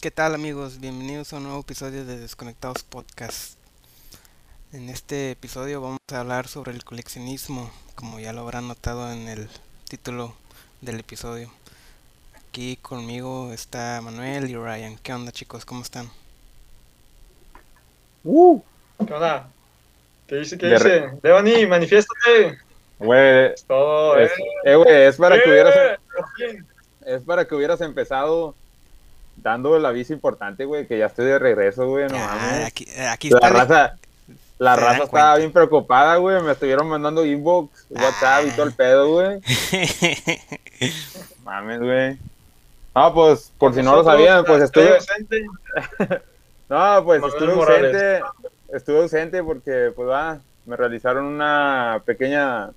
¿Qué tal amigos? Bienvenidos a un nuevo episodio de Desconectados Podcast. En este episodio vamos a hablar sobre el coleccionismo, como ya lo habrán notado en el título del episodio. Aquí conmigo está Manuel y Ryan. ¿Qué onda chicos? ¿Cómo están? Uh, ¿Qué onda? ¿Qué dice? ¿Qué re- dice? Devani, manifiéstate. güey, Es todo, es, eh. eh, es para que Eh, hubieras, por fin. es para que hubieras empezado dando el aviso importante, güey, que ya estoy de regreso, güey, no Ah, mames. aquí, aquí La está. raza, la raza estaba cuenta. bien preocupada, güey, me estuvieron mandando inbox, WhatsApp y Ah. todo el pedo, güey. Mames, güey. No, pues, por si no lo sabían, pues estoy estuve, ausente. no, pues Manuel estuve Morales. ausente, estuve ausente porque, pues, va, me realizaron una pequeña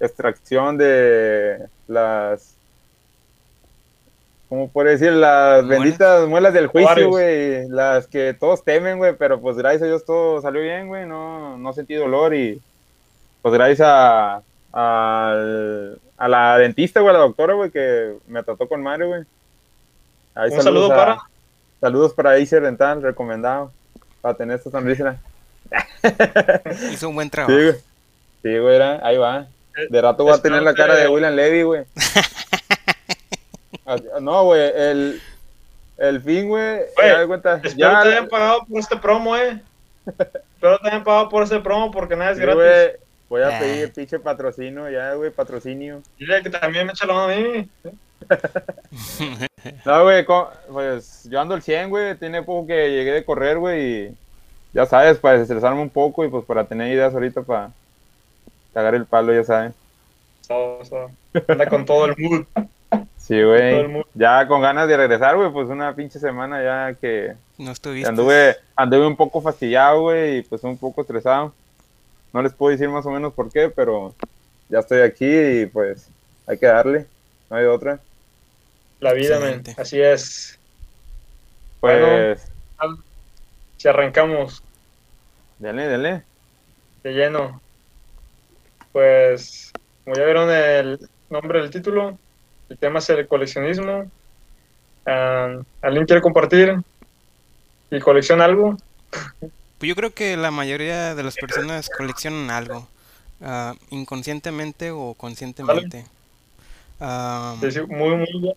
extracción de las, ¿cómo puede decir? Las ¿Muelas? benditas muelas del juicio, güey, las que todos temen, güey, pero pues gracias a Dios todo salió bien, güey, no, no sentí dolor y pues gracias a, al- a la dentista, güey, a la doctora, güey, que me trató con madre, güey. Ahí Un saludos saludo a- para. Saludos para Acer Dental, recomendado. Para tener esta sonrisa. Hizo un buen Sí, trabajo. güey. Sí, güey, era- ahí va. De rato voy a tener la cara de William Levy, güey. No, güey, el, el fin, güey. Espero Ya, te hayan pagado por este promo, eh. Espero te hayan pagado por este promo porque nada es sí, gratis. güey, voy a Ah. pedir pinche patrocinio, ya, güey, patrocinio. Dile que también me echa la mano a mí. No, güey, pues yo ando al 100, güey, tiene poco que llegué de correr, güey, y ya sabes, para desestresarme un poco y pues para tener ideas ahorita para cagar el palo, ya. Todo, todo. Anda con todo el mood. Sí, güey. Ya con ganas de regresar, güey, pues una pinche semana ya que No estuviste. anduve, anduve un poco fastidiado, güey, y pues un poco estresado. No les puedo decir más o menos por qué, pero ya estoy aquí y pues hay que darle, no hay otra. La vida, men. Así es. Pues, Si arrancamos denle, denle. de lleno, pues, como ya vieron el nombre del título, el tema es el coleccionismo. Ah, ¿Alguien quiere compartir y colecciona algo? Pues yo creo que la mayoría de las personas coleccionan algo, ah, inconscientemente o conscientemente. Ah, Sí, sí, muy, muy,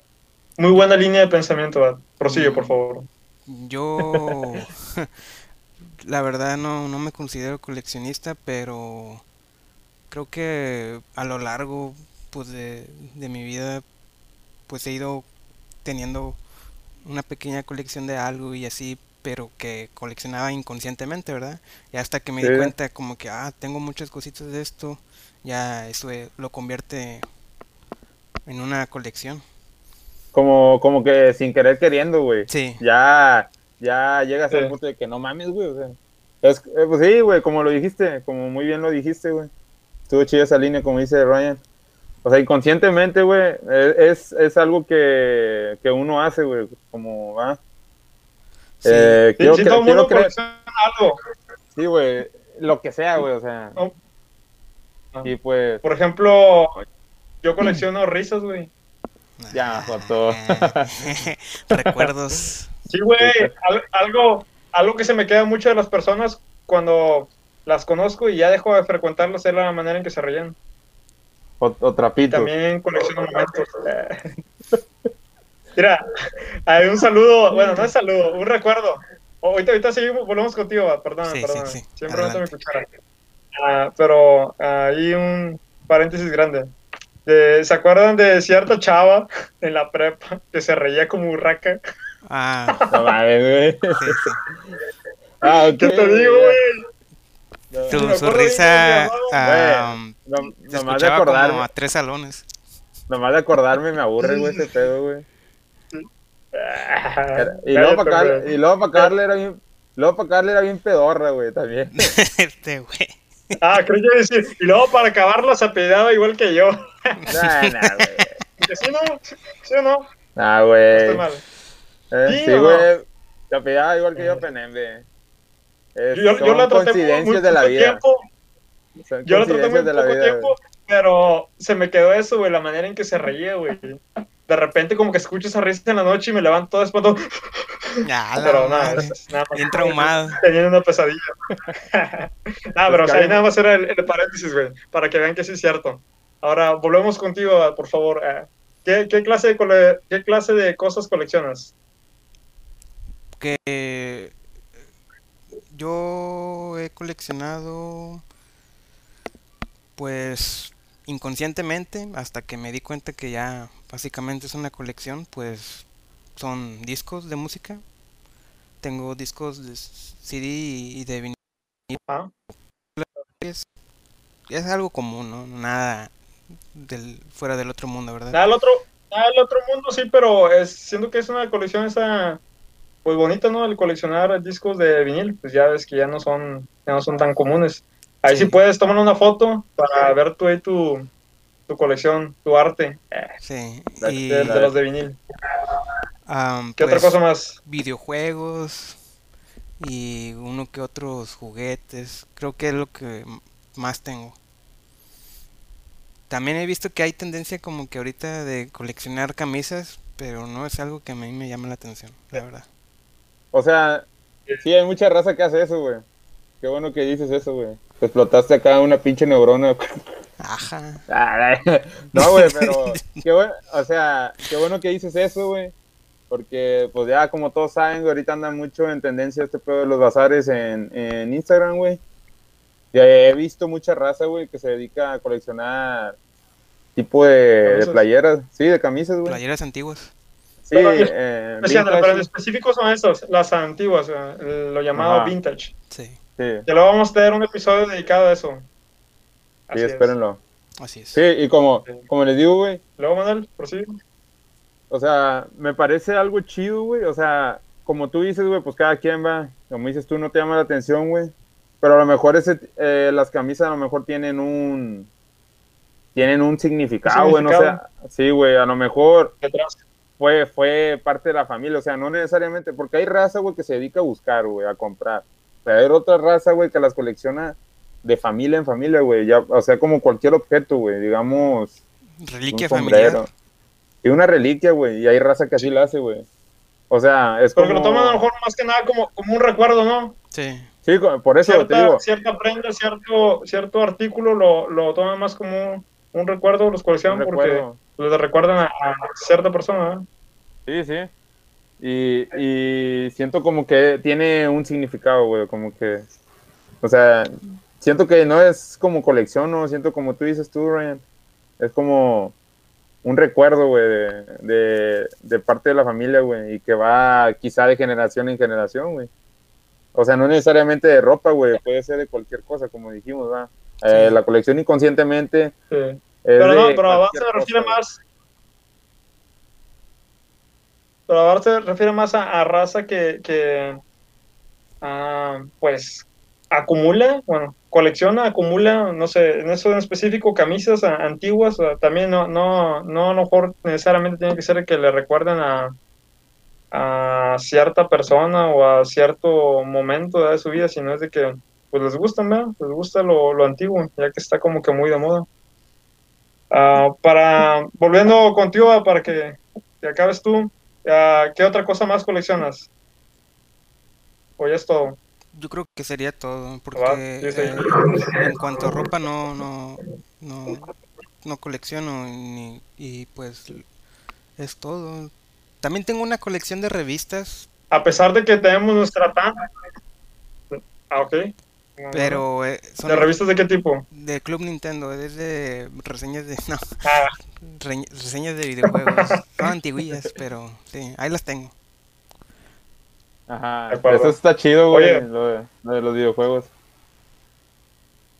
muy buena línea de pensamiento. Prosigue, por favor. yo, la verdad, no, no me considero coleccionista, pero creo que a lo largo pues, de, de mi vida, pues he ido teniendo una pequeña colección de algo y así, pero que coleccionaba inconscientemente, ¿verdad? Y hasta que me di cuenta como que, ah, tengo muchas cositas de esto, ya eso eh, lo convierte en una colección. Como, como que sin querer queriendo, güey. Sí, Ya, ya llegas al Sí. punto de que no mames, güey, o sea. Es, eh, pues sí, güey, como lo dijiste, como muy bien lo dijiste, güey. Estuvo chida esa línea, como dice Ryan. O sea, inconscientemente, güey, eh, es, es algo que, que uno hace, güey, como va. sí. Eh, Sí, quiero sí, cre- todo el quiero mundo creer- colecciona algo. sí, güey, lo que sea, güey, o sea. No. Ah. Y pues, Por ejemplo, yo colecciono risas, güey. ya, Joto. Recuerdos. Sí, güey. al- algo, algo que se me queda mucho de las personas cuando las conozco y ya dejo de frecuentarlas es la manera en que se ríen. O, o trapitos. También colecciono momentos. Mira, hay un saludo, bueno, no es saludo, un recuerdo. Ahorita, ahorita seguimos, volvemos contigo, va, perdón, Sí, sí, perdón. sí, Siempre mi adelante. cuchara. Ah, pero hay un paréntesis grande. De- ¿Se acuerdan de cierta chava en la prepa que se reía como urraca? Ah, No mames, güey. sí, sí. Ah, ok, ¿Qué te digo, güey? No, Su, me risa ah, no- se nomás de escuchaba como acordarme, a tres salones. nomás de acordarme me aburre, güey, ese pedo, güey. Ah, Era- Y luego para Carla, y luego para Carla era bien, luego para Carla era bien pedorra, güey, también. Este güey. Ah, creo que iba a decir. Y luego para acabarlo se apellidaba igual que yo. Nah, nah, güey. Que ¿Sí, no? ¿Sí o no? Nah, No güey. estoy mal. Eh, ¿Sí o no? güey. Se apellidaba igual que yo, Penembe. Es- Yo, yo son la traté por muy coincidencias de la vida. tiempo. Yo la traté muy de la poco vida. tiempo, pero se me quedó eso, güey, la manera en que se reía, güey. De repente como que escucho esa risa en la noche y me levanto todo espantado. Ya, Pero nada, es- nada más. Bien traumado. Teniendo una pesadilla. Nada, pero o sea, ahí nada más era el, el paréntesis, güey, para que vean que sí es cierto. Ahora, volvemos contigo, por favor. Eh, ¿qué, qué clase de cole- ¿Qué clase de cosas coleccionas? que eh, yo he coleccionado pues inconscientemente hasta que me di cuenta que ya básicamente es una colección pues son discos de música tengo discos de CD y de vinil Ah. es, es algo común no nada del fuera del otro mundo verdad Nada del otro, nada del otro mundo, sí, pero es, siento que es una colección esa, pues bonita, ¿no? El coleccionar discos de vinil, pues ya ves que ya no son, ya no son tan comunes. Ahí sí, Sí. puedes tomar una foto para ver tú ahí tu, tu colección, tu arte sí La- y de, de los de vinil. am, ¿Qué otra pues, cosa más? videojuegos y uno que otros juguetes. Creo que es lo que más tengo. También he visto que hay tendencia como que ahorita de coleccionar camisas, pero no es algo que a mí me llama la atención, la verdad. O sea, sí, hay mucha raza que hace eso, güey. Qué bueno que dices eso, güey. Te explotaste acá una pinche neurona. Ajá. no, güey, pero qué bueno, o sea, qué bueno que dices eso, güey. Porque, pues ya como todos saben, güey, ahorita anda mucho en tendencia este pedo de los bazares en, en Instagram, güey. Y he visto mucha raza, güey, que se dedica a coleccionar tipo de, playeras, sí, de camisas, güey. Playeras antiguas. Sí, Pero, eh, vintage, pero en específico son estas, las antiguas, eh, lo llamado Ajá. vintage. Sí, sí, Que luego vamos a tener un episodio dedicado a eso. sí, es. espérenlo. así es. Sí, y como, como les digo, güey, Luego, Manuel, prosigue. O sea, me parece algo chido, güey. O sea, como tú dices, güey, pues cada quien va. Como dices tú, no te llama la atención, güey. Pero a lo mejor ese, eh, las camisas a lo mejor tienen un. Tienen un significado, güey. No significado. Sí, güey. A lo mejor fue, fue parte de la familia. O sea, no necesariamente. Porque hay raza, güey, que se dedica a buscar, güey, a comprar. Pero hay otra raza, güey, que las colecciona de familia en familia, güey. Ya, o sea, como cualquier objeto, güey. Digamos Reliquia un familiar. Y una reliquia, güey. Y hay raza que así la hace, güey. O sea, es Porque como... lo toman a lo mejor más que nada como, como un recuerdo, ¿no? Sí, Sí, por eso te Cierta, digo. cierta prenda, cierto, cierto artículo lo, lo toman más como un, un recuerdo, los coleccionan porque recuerdo. le recuerdan a, a cierta persona. ¿eh? Sí, sí. Y, y siento como que tiene un significado, güey. Como que... O sea, siento que no es como colección, no. Siento como tú dices tú, Ryan. Es como un recuerdo, güey, de, de, de parte de la familia, güey. Y que va quizá de generación en generación, güey. O sea, no necesariamente de ropa, güey. Puede ser de cualquier cosa, como dijimos, va. Eh, Sí. la colección inconscientemente Sí. Pero no, pero cualquier se refiere cosa, güey. más. Pero Abar se refiere más a, a raza que, que ah, pues acumula, bueno, colecciona, acumula, no sé, en eso en específico, camisas antiguas, también no, no, no a lo mejor necesariamente tiene que ser que le recuerden a, a cierta persona o a cierto momento de su vida, sino es de que pues les gusta, ¿no? Les gusta lo, lo antiguo, ya que está como que muy de moda. Ah, para, volviendo contigo, ah, para que, que acabes tú, ah, ¿qué otra cosa más coleccionas? ¿O ya es todo? yo creo que sería todo, porque sí, sí. eh, en cuanto a ropa no, no, no, no colecciono ni, y pues es todo. También tengo una colección de revistas, A pesar de que tenemos nuestra tan... Ah, ok. Pero eh, son ¿De revistas de qué tipo? de Club Nintendo, es de reseñas de, no, Ah, re- reseñas de videojuegos, son antiguillas, pero sí, ahí las tengo. Ajá, eso está chido, güey, Oye. lo de, lo de los videojuegos.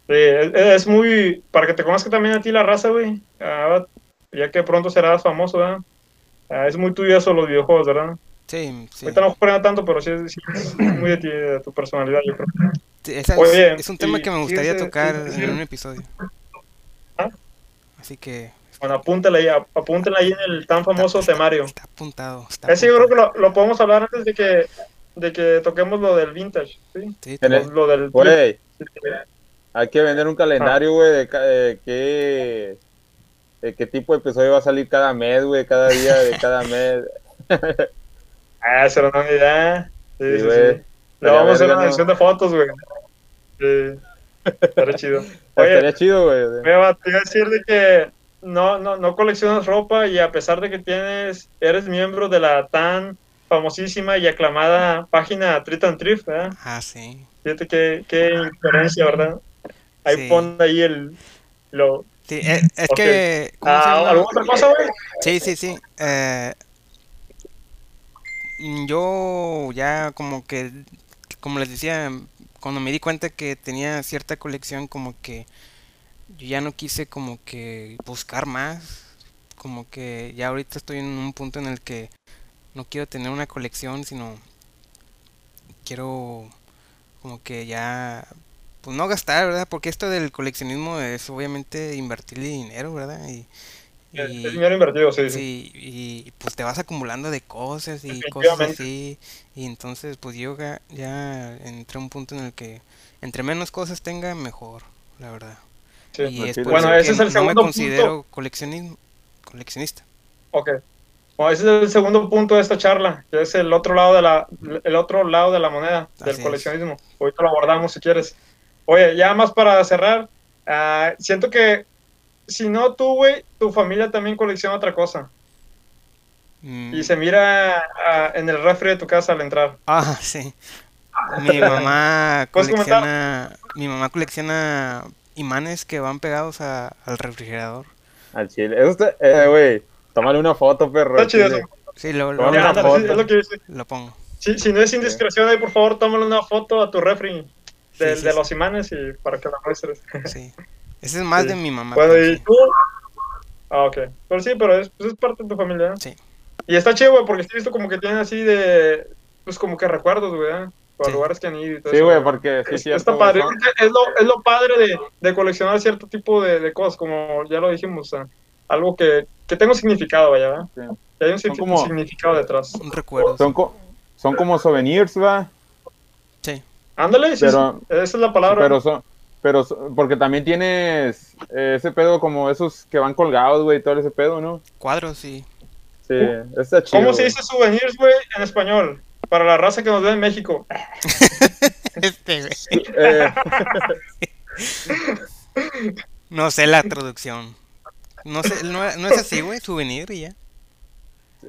sí, es, es muy... Para que te conozca también a ti la raza, güey. ah, ya que pronto serás famoso, ¿verdad? Ah, es muy tuyo eso, los videojuegos, ¿verdad? Sí, sí. Ahorita no juego tanto, pero sí, es- sí es muy de ti, de tu personalidad, yo creo. Esa es- Oye, es un tema y que me gustaría fíjese- tocar fíjese- en un episodio. ¿Ah? Así que Bueno, apúntale ahí, ap- apúntale ahí en el tan famoso está- temario. Está apuntado. Está Ese yo creo que lo, lo podemos hablar antes de que, de que toquemos lo del vintage, ¿sí? Lo, el- lo del Güey, hay que vender un calendario, güey, de, qué, de qué tipo de episodio va a salir cada mes, güey, cada día de cada mes. Ah, será una idea. Sí, Sí, sí, Estaría vamos a hacer una ¿no? edición de fotos, güey. Sí. Estaría chido. Oye, Estaría chido, güey. me va te iba a decir de que no, no, no coleccionas ropa y a pesar de que tienes, eres miembro de la tan famosísima y aclamada página Treat and Thrift, ¿verdad? Ah, sí. Fíjate qué, qué incoherencia, ¿verdad? Ahí Sí. pon ahí el... Lo, Sí, eh, es que... ¿cómo se Ah? ¿Alguna otra cosa, güey? Sí, sí, sí. eh, yo ya como que, como les decía, cuando me di cuenta que tenía cierta colección, como que yo ya no quise como que buscar más. Como que ya ahorita estoy en un punto en el que no quiero tener una colección, sino quiero como que ya, pues no gastar, ¿verdad? Porque esto del coleccionismo es obviamente invertirle dinero, ¿verdad? Y, y- es dinero invertido, sí. sí. Sí, y pues te vas acumulando de cosas y cosas así. Y entonces pues yo ga- ya entré a un punto en el que entre menos cosas tenga, mejor, la verdad. Sí. Y es Bueno, ese es el no me segundo punto. considero coleccionismo, coleccionista. Ok. Bueno, ese es el segundo punto de esta charla, que es el otro lado de la, el otro lado de la moneda, del Así es. coleccionismo. Ahorita lo abordamos si quieres. Oye, ya más para cerrar, ah, siento que si no tú, güey, tu familia también colecciona otra cosa. Mm, Y se mira ah, en el refri de tu casa al entrar. Ah, sí. Mi mamá colecciona, mi mamá colecciona imanes que van pegados a- al refrigerador. Al chile. Eso está, eh, güey. Tómale una foto, perro. Está chido chile. Sí, lo, lo, Ya, sí, es lo que dice. lo pongo. Si, si no es indiscreción, ahí por favor, tómale una foto a tu refri de, Sí, sí, de sí. los imanes y para que la muestres. Sí. Ese es más Sí. de mi mamá. Bueno, y tú. Ah, ok. Pero sí, pero es, pues es parte de tu familia. ¿eh? Sí. Y está chido, güey, porque sí he visto como que tienen así de. Pues como que recuerdos, güey. ¿eh? Por Sí. lugares que han ido y todo Sí, eso, güey, porque sí, Es- cierto, está güey, padre. son- Es lo, es lo padre de, de coleccionar cierto tipo de, de cosas, como ya lo dijimos. o sea, algo que, que tenga un significado, vaya, ¿verdad? Sí. Que hay un Son como- significado detrás. Un recuerdo. Son, co- son como souvenirs, va. Sí. Ándale, sí, Pero- sí, esa es la palabra. Pero son, pero porque también tienes eh, ese pedo como esos que van colgados, güey, todo ese pedo, ¿no? Cuadros, sí. Sí, está chido. ¿Cómo se dice souvenirs, güey, en español? Para la raza que nos ve en México. Este, güey. Eh, No sé la traducción. No sé, no, no es así, güey, souvenir y ya.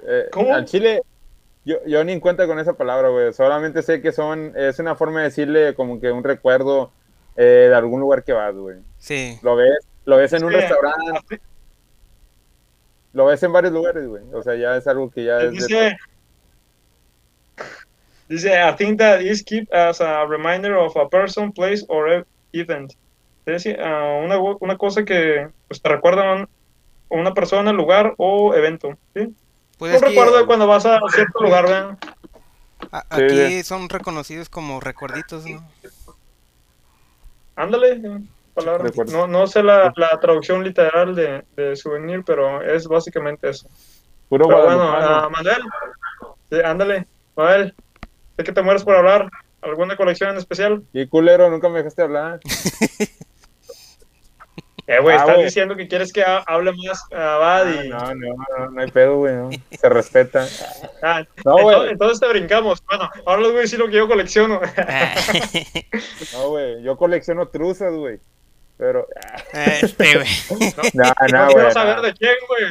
eh, ¿Cómo? Al chile, yo, yo ni en cuenta con esa palabra, güey. Solamente sé que son, es una forma de decirle como que un recuerdo eh, de algún lugar que vas, güey. Sí. Lo ves, lo ves en un restaurante, lo ves en varios lugares, güey. O sea, ya es algo que ya es de- Dice, dice, I think that is kept as a reminder of a person, place, or e- event. Es decir, ah, una, una cosa que pues, te recuerda a un- a una persona, lugar o evento. ¿sí? Pues Un que recuerdo de cuando vas a cierto lugar, ¿verdad? a- aquí sí. son reconocidos como recuerditos, ¿no? Ándale, eh, palabra. No, no sé la, la traducción literal de, de souvenir, pero es básicamente eso. puro Pero bueno, ah, Manuel, sí, ándale, Manuel, sé que te mueres por hablar. ¿Alguna colección en especial? Y culero, nunca me dejaste hablar. Eh, güey, Ah, estás diciendo que quieres que ha- hable más a Bad y... No, no, no, no hay pedo, güey, no. Se respeta. Ah, No, entonces, güey. entonces te brincamos. Bueno, ahora les voy a decir lo que yo colecciono. No, güey. Yo colecciono truzas, güey. Pero. Este, güey. No, no no, quiero saber no. de quién, güey.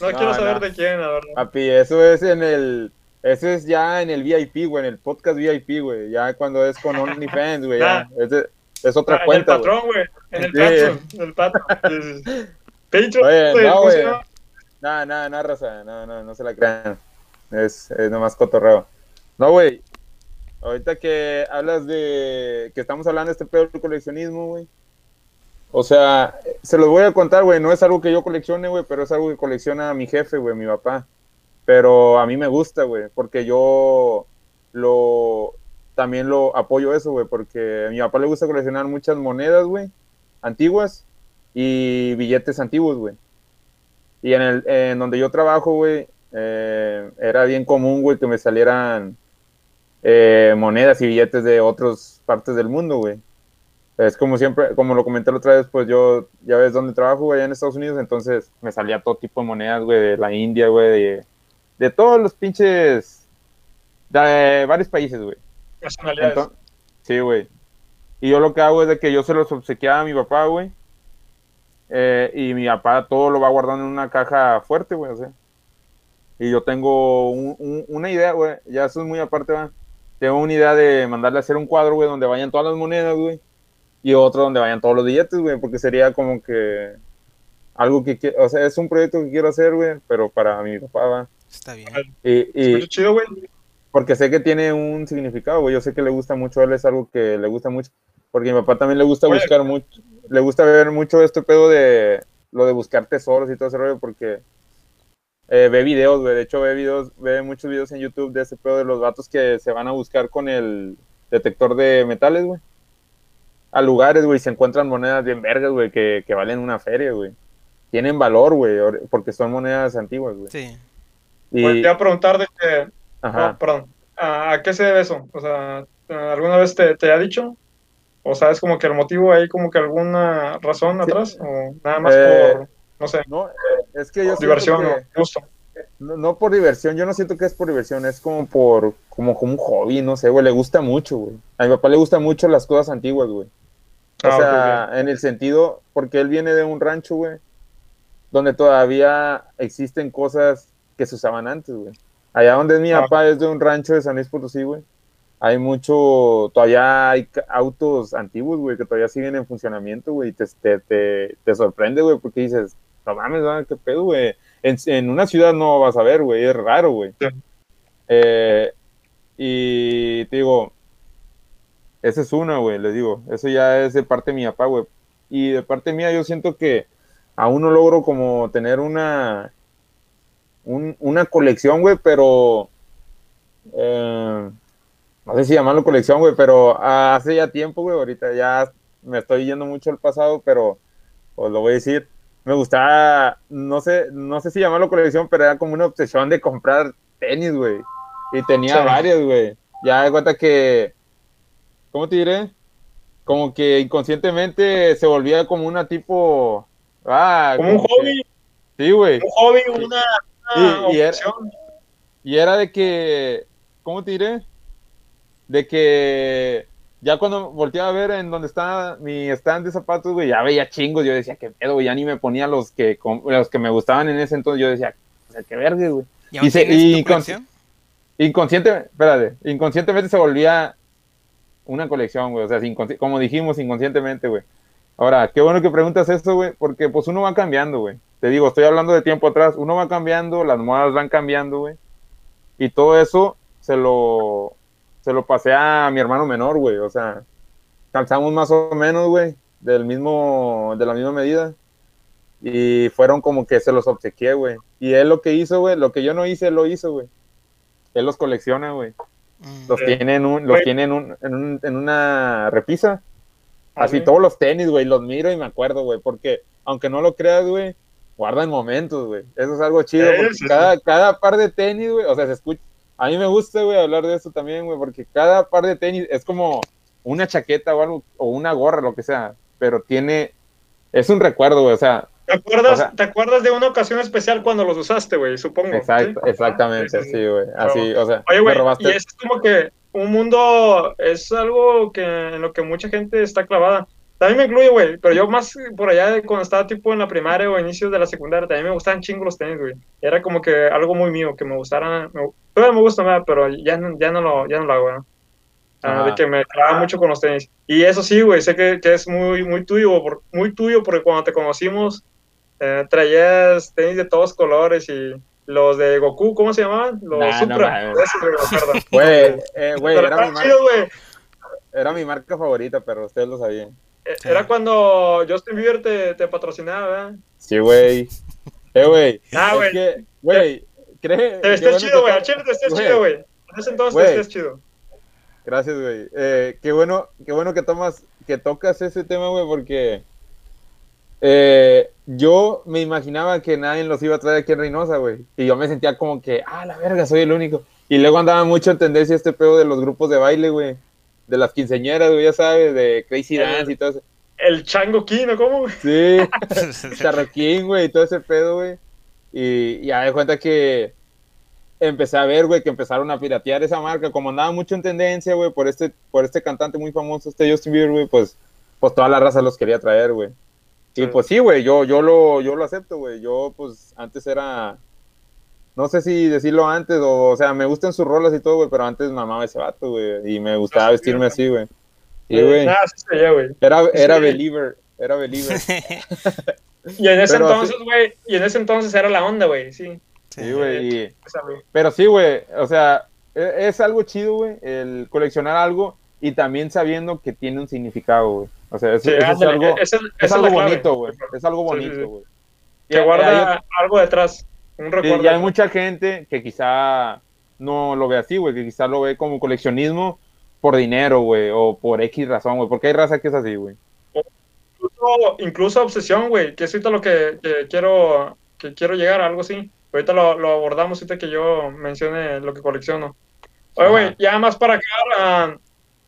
No, No, quiero saber no. de quién, la verdad. Papi, eso es en el. Eso es ya en el VIP, güey, en el podcast VIP, güey. Ya cuando es con OnlyFans, güey. Ya. Es, de- es otra Ah, en el cuenta, patrón, güey. En el Sí. Patreon. En el sí. Patreon, Oye, no, ¿cómo se güey. No, no, no, raza. No, no, no se la crean. Es, es nomás cotorreo. No, güey. Ahorita que hablas de. Que estamos hablando de este pedo del coleccionismo, güey. O sea, se los voy a contar, güey. No es algo que yo coleccione, güey, pero es algo que colecciona mi jefe, güey, mi papá. Pero a mí me gusta, güey, porque yo lo. También lo apoyo eso, güey, porque a mi papá le gusta coleccionar muchas monedas, güey, antiguas y billetes antiguos, güey. Y en el en donde yo trabajo, güey, eh, era bien común, güey, que me salieran eh, monedas y billetes de otras partes del mundo, güey. Es como siempre, como lo comenté la otra vez, pues yo, ya ves dónde trabajo, güey, en Estados Unidos, entonces me salía todo tipo de monedas, güey, de la India, güey, de, de todos los pinches De varios países, güey. Nacionalidades. Enton- sí, güey. Y yo lo que hago es de que yo se los obsequiaba a mi papá, güey. Eh, y mi papá todo lo va guardando en una caja fuerte, güey, o sea. Y yo tengo un- un- una idea, güey. Ya eso es muy aparte, va. Tengo una idea de mandarle a hacer un cuadro, güey, donde vayan todas las monedas, güey. Y otro donde vayan todos los billetes, güey. Porque sería como que algo que, qui- o sea, es un proyecto que quiero hacer, güey, pero para mi papá, va. Está bien. Y, y, chido, güey. Porque sé que tiene un significado, güey. Yo sé que le gusta mucho a él, es algo que le gusta mucho. Porque a mi papá también le gusta Oye. buscar mucho, le gusta ver mucho este pedo de lo de buscar tesoros y todo ese rollo, porque eh, ve videos, güey. De hecho, ve videos, ve muchos videos en YouTube de ese pedo de los vatos que se van a buscar con el detector de metales, güey. A lugares, güey, y se encuentran monedas bien vergas, güey, que, que valen una feria, güey. Tienen valor, güey, or- porque son monedas antiguas, güey. Sí. Y, Pues te iba a preguntar de que. Ajá. No, perdón. ¿A, a qué se debe eso? O sea, ¿alguna vez te, te ha dicho? ¿O sabes como que el motivo hay como que alguna razón atrás? ¿O nada más Eh, por, no sé, No, es que yo diversión que- o gusto? No, no por diversión, yo no siento que es por diversión, es como por, como, como un hobby, no sé, güey, le gusta mucho, güey. A mi papá le gustan mucho las cosas antiguas, güey. O Ah, sea, en el sentido, porque él viene de un rancho, güey, donde todavía existen cosas que se usaban antes, güey. Allá donde es mi Ah. papá es de un rancho de San Luis Potosí, güey. Hay mucho, todavía hay autos antiguos, güey, que todavía siguen en funcionamiento, güey, y te, te, te, te sorprende, güey, porque dices, no mames, qué pedo, güey. En, en una ciudad no vas a ver, güey, es raro, güey. Sí. Eh, y te digo, esa es una, güey, les digo, eso ya es de parte de mi papá, güey. Y de parte mía yo siento que aún no logro como tener una, un- una colección, güey, pero... eh, no sé si llamarlo colección, güey, pero hace ya tiempo, güey, ahorita ya me estoy yendo mucho al pasado, pero os lo voy a decir. Me gustaba, no sé, no sé si llamarlo colección, pero era como una obsesión de comprar tenis, güey. Y tenía Sí. varios, güey. Ya de cuenta que, ¿cómo te diré? Como que inconscientemente se volvía como una tipo, ah, Como un que- hobby, sí, güey. un hobby, una, una Y- y era-. Y era de que, ¿cómo te diré? De que ya cuando volteaba a ver en donde estaba mi stand de zapatos, güey, ya veía chingos. Yo decía, qué pedo, güey, ya ni me ponía los que, los que me gustaban en ese entonces. Yo decía, qué verga, güey. ¿Y aún Y se- y colección? Inconscientemente, espérate, inconscientemente se volvía una colección, güey. O sea, inconsci- como dijimos, inconscientemente, güey. Ahora, qué bueno que preguntas eso, güey, porque pues uno va cambiando, güey. Te digo, estoy hablando de tiempo atrás. Uno va cambiando, las modas van cambiando, güey. Y todo eso se lo, se lo pasé a mi hermano menor, güey. O sea, calzamos más o menos, güey, del mismo, de la misma medida. Y fueron como que se los obsequié, güey. Y él lo que hizo, güey, lo que yo no hice, él lo hizo, güey. Él los colecciona, güey. Mm. Los Sí. tiene, en, un, los tiene en, un- en, un- en una repisa. Así sí. todos los tenis, güey, los miro y me acuerdo, güey, porque aunque no lo creas, güey, guardan momentos, güey. Eso es algo chido, porque cada, cada par de tenis, güey, o sea, se escucha. A mí me gusta, güey, hablar de eso también, güey, porque cada par de tenis es como una chaqueta o algo, o una gorra, lo que sea, pero tiene, es un recuerdo, güey, o sea, ¿Te acuerdas, o sea- ¿Te acuerdas de una ocasión especial cuando los usaste, güey? Supongo. exacto, ¿sí? exactamente, Sí, güey, así, o sea, Oye, güey, y es como que un mundo es algo que en lo que mucha gente está clavada. También me incluye, güey, pero yo más por allá de cuando estaba tipo en la primaria o inicios de la secundaria, también me gustaban chingos los tenis, güey. Era como que algo muy mío, que me gustaran, me, todavía me gusta, pero ya no, ya no lo, ya no lo hago, ¿verdad? Ah, de que me clavaba mucho con los tenis. Y eso sí, güey, sé que, que es muy, muy tuyo, por- muy tuyo, porque cuando te conocimos, eh, traías tenis de todos colores y los de Goku, ¿cómo se llamaban? Los Nah, no Supra. güey, me acuerdo. Güey, eh, era era mi marca favorita, pero ustedes lo sabían. Sí. Era cuando Justin Bieber te, te patrocinaba, ¿verdad? Sí, güey. Eh, güey. Ah, güey. güey, cree. Te vestías chido, güey. Al chile te vestías chido, güey. En ese entonces te vestías chido. Gracias, güey. Eh, qué bueno, qué bueno que tomas, que tocas ese tema, güey, porque eh, yo me imaginaba que nadie los iba a traer aquí en Reynosa, güey. Y yo me sentía como que, ah, la verga, soy el único. Y luego andaba mucho en tendencia este pedo de los grupos de baile, güey. De las quinceñeras, güey, ya sabes, de Crazy. Dance y todo eso. El Chango Kino, ¿cómo, güey? Sí. Charroquín, güey, y todo ese pedo, güey. Y y ya de cuenta que empecé a ver, güey, que empezaron a piratear esa marca. Como andaba mucho en tendencia, güey, por este, por este cantante muy famoso, este Justin Bieber, güey, pues, pues toda la raza los quería traer, güey. Y Sí. pues sí, güey, yo, yo, lo, yo lo acepto, güey. Yo, pues, antes era. No sé si decirlo antes, o, o sea, me gustan sus rolas y todo, güey, pero antes mamaba ese vato, güey. Y me gustaba sí, vestirme así, güey. Sí, güey. Ah, sí. Era, era sí. believer, era believer. Y en ese Pero entonces, güey, y en ese entonces era la onda, güey, sí. Sí, güey. güey. Pero sí, güey, o sea, e- es algo chido, güey, el coleccionar algo y también sabiendo que tiene un significado, güey. O sea, eso, Sí, eso es algo, esa es es algo bonito, güey. Es algo bonito, sí. güey. Y- Que guarda hay- algo detrás, un y- recuerdo. y hay mucha gente que quizá no lo ve así, güey, que quizá lo ve como coleccionismo por dinero, güey, o por X razón, güey, porque hay raza que es así, güey. incluso, incluso obsesión, güey, que es ahorita lo que, que quiero que quiero llegar a algo así. Ahorita lo, lo abordamos ahorita que yo mencione lo que colecciono. Oye, güey, ya más para acá, ah,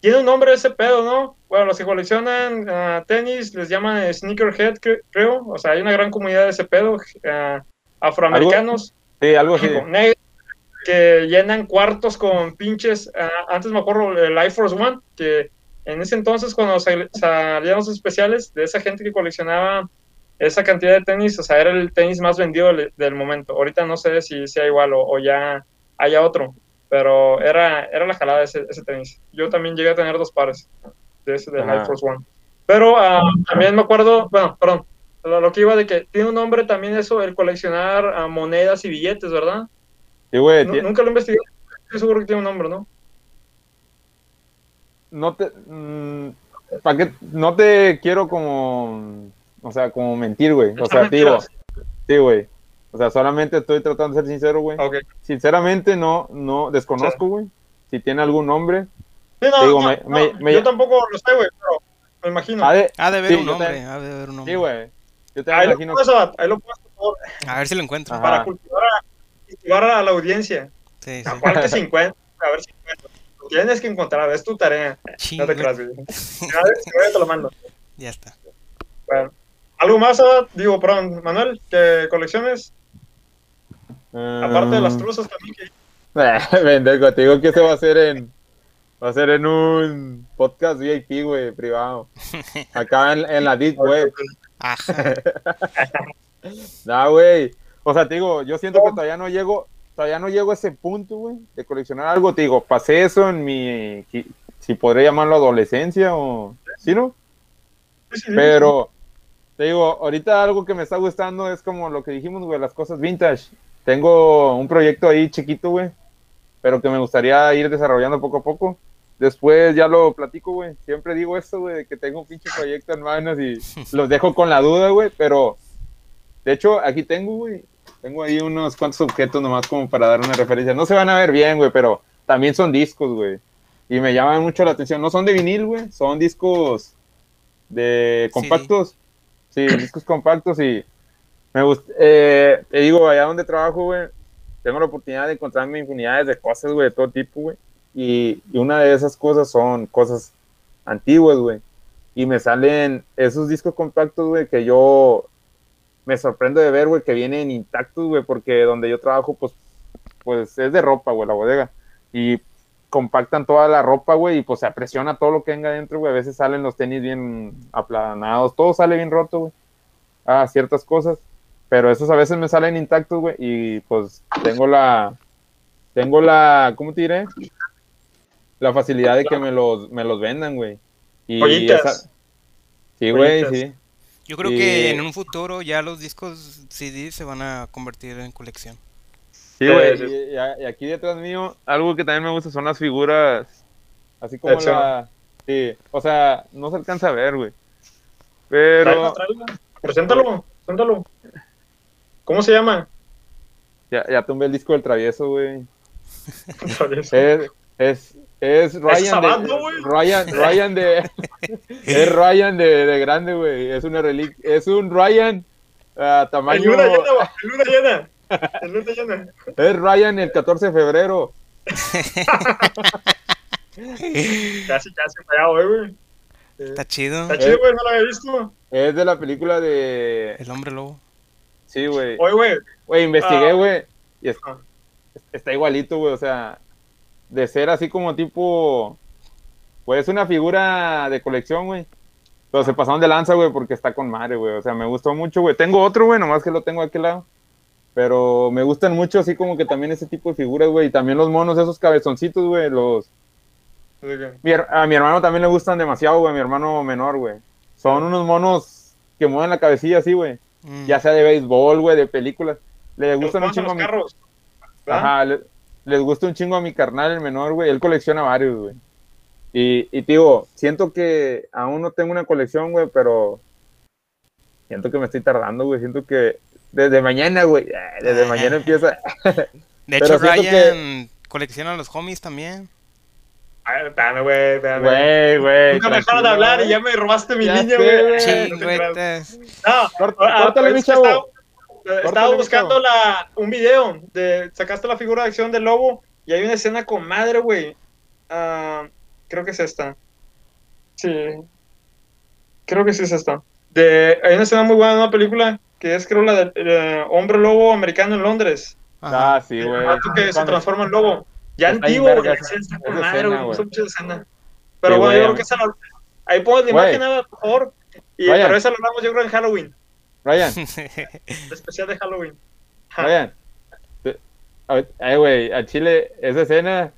tiene un nombre ese pedo, ¿no? Bueno, los que coleccionan ah, tenis les llaman sneakerhead, cre- creo. O sea, hay una gran comunidad de ese pedo, ah, afroamericanos, Sí, algo así. con negros, que llenan cuartos con pinches. ah, antes me acuerdo el Air Force One, que en ese entonces, cuando sal- salían los especiales de esa gente que coleccionaba esa cantidad de tenis, o sea, era el tenis más vendido del, del momento. Ahorita no sé si sea igual o, o ya haya otro, pero era, era la jalada ese, ese tenis. Yo también llegué a tener dos pares de ese Ajá. Air Force One. Pero ah, también me acuerdo, bueno, perdón, lo, lo que iba de que tiene un nombre también eso, el coleccionar ah, monedas y billetes, ¿verdad? Sí, güey, nunca lo investigué, estoy seguro que tiene un nombre, ¿no? no te para qué no te quiero como o sea como mentir güey o sea mentiras. sí güey o sea solamente estoy tratando de ser sincero güey Ok. sinceramente no no desconozco güey si tiene algún nombre Sí, no, Digo, no, me- no, me- me- yo tampoco lo sé, güey, pero me imagino. ha de- Ha de haber Sí, un nombre, ha de haber un nombre. sí güey yo te ahí, lo imagino puedes, Abad, ahí lo puedes por- A ver si lo encuentro. Ajá. para cultivar a, cultivar a la audiencia. Sí, sí. A cuál que se encuentra, a ver si encuentro. Lo tienes que encontrar, es tu tarea. Ching, No te güey. creas, güey. A ver, si te lo mando. Ya está. Bueno. ¿Algo más? Digo, perdón, Manuel, que colecciones, aparte de las Mm. truzas también que... Pendejo, te digo que se va a hacer en va a ser en un podcast VIP güey privado acá en, en la deep web Ajá. Nah, güey. O sea, te digo, yo siento que todavía no llego, todavía no llego a ese punto, güey, de coleccionar algo. Te digo, pasé eso en mi, si podría llamarlo adolescencia o, ¿sí, no? Pero, te digo, ahorita algo que me está gustando es como lo que dijimos, güey, las cosas vintage. Tengo un proyecto ahí chiquito, güey, pero que me gustaría ir desarrollando poco a poco. Después ya lo platico, güey. Siempre digo esto, güey, de que tengo un pinche proyecto en manos y los dejo con la duda, güey, pero de hecho aquí tengo, güey, tengo ahí unos cuantos objetos nomás como para dar una referencia. No se van a ver bien, güey, pero también son discos, güey. Y me llaman mucho la atención. No son de vinil, güey, son discos de compactos. Sí, discos compactos y me gusta. eh, te digo, allá donde trabajo, güey, tengo la oportunidad de encontrarme infinidades de cosas, güey, de todo tipo, güey. Y, una de esas cosas son cosas antiguas, güey. Y me salen esos discos compactos, güey, que yo me sorprendo de ver, güey, que vienen intactos, güey, porque donde yo trabajo, pues, pues es de ropa, güey, la bodega. Y compactan toda la ropa, güey, y pues se apresiona todo lo que venga adentro, güey. A veces salen los tenis bien aplanados, todo sale bien roto, güey. Ah, ciertas cosas. Pero esos a veces me salen intactos, güey, y pues tengo la, tengo la, ¿cómo te diré? La facilidad de que me los, me los vendan, güey. Y esa- Sí, güey, sí. Yo creo Y- que en un futuro ya los discos CD se van a convertir en colección. Sí, güey. sí. Y, y a- y aquí detrás mío, algo que también me gusta son las figuras. Así como la. Sí, o sea, no se alcanza a ver, güey. Pero. Preséntalo, preséntalo. ¿Cómo se llama? Ya, ya tumbé el disco del travieso, güey. Travieso. Es. Es, es Ryan de. Ryan, Ryan de. es Ryan de, de grande, güey. Es una reliquia. Es un Ryan. a En tamaño. luna llena, güey, en luna llena. En luna llena. Es Ryan el 14 de febrero. Casi, casi fallado, güey. Está chido. Está chido, güey, no lo había visto. Es de la película de. El hombre lobo. Sí, güey. Oye, güey, Güey, investigué, Ah. güey. y es- Ah. está igualito, güey, o sea, de ser así como tipo, pues una figura de colección, güey. Pero se pasaron de lanza, güey, porque está con madre, güey. O sea, me gustó mucho, güey. Tengo otro, güey, nomás que lo tengo a aquel lado. Pero me gustan mucho así como que también ese tipo de figuras, güey. Y también los monos, esos cabezoncitos, güey. Los... Mi a mi hermano también le gustan demasiado, güey. a Mi hermano menor, güey. Son unos monos que mueven la cabecilla así, güey. Mm. Ya sea de béisbol, güey, de películas. Le gustan un los chingo a mi... carros. Ajá, le- les gusta un chingo a mi carnal, el menor, güey. Él colecciona varios, güey. Y, y te digo, siento que aún no tengo una colección, güey, pero siento que me estoy tardando, güey. Siento que desde mañana, güey, desde mañana empieza. De hecho, que- Ryan colecciona los homies también. Ay, espérame, güey, espérame. Güey, güey. Nunca me dejaron de hablar y ya me robaste mi Ya línea, sé, güey. No ah, córtale, mi chavo. Estaba, buscando la, un video de sacaste la figura de acción del lobo y hay una escena con madre, güey. Ah, creo que es esta. Sí. Creo que sí es esta. De, hay una escena muy buena de una película que es creo la del eh, hombre lobo americano en Londres. Ajá. Ah, sí, El güey. vato que se Cuando- transforma en lobo. Ya Está antiguo, güey. esa- La escena está con madre, güey. Pero Sí, bueno, yo creo a que esa la- Ahí pongo la imagen, por favor. Y, pero esa la hablamos yo creo en Halloween. Ryan, El especial de Halloween. Ryan. Ay, güey, a Chile, esa escena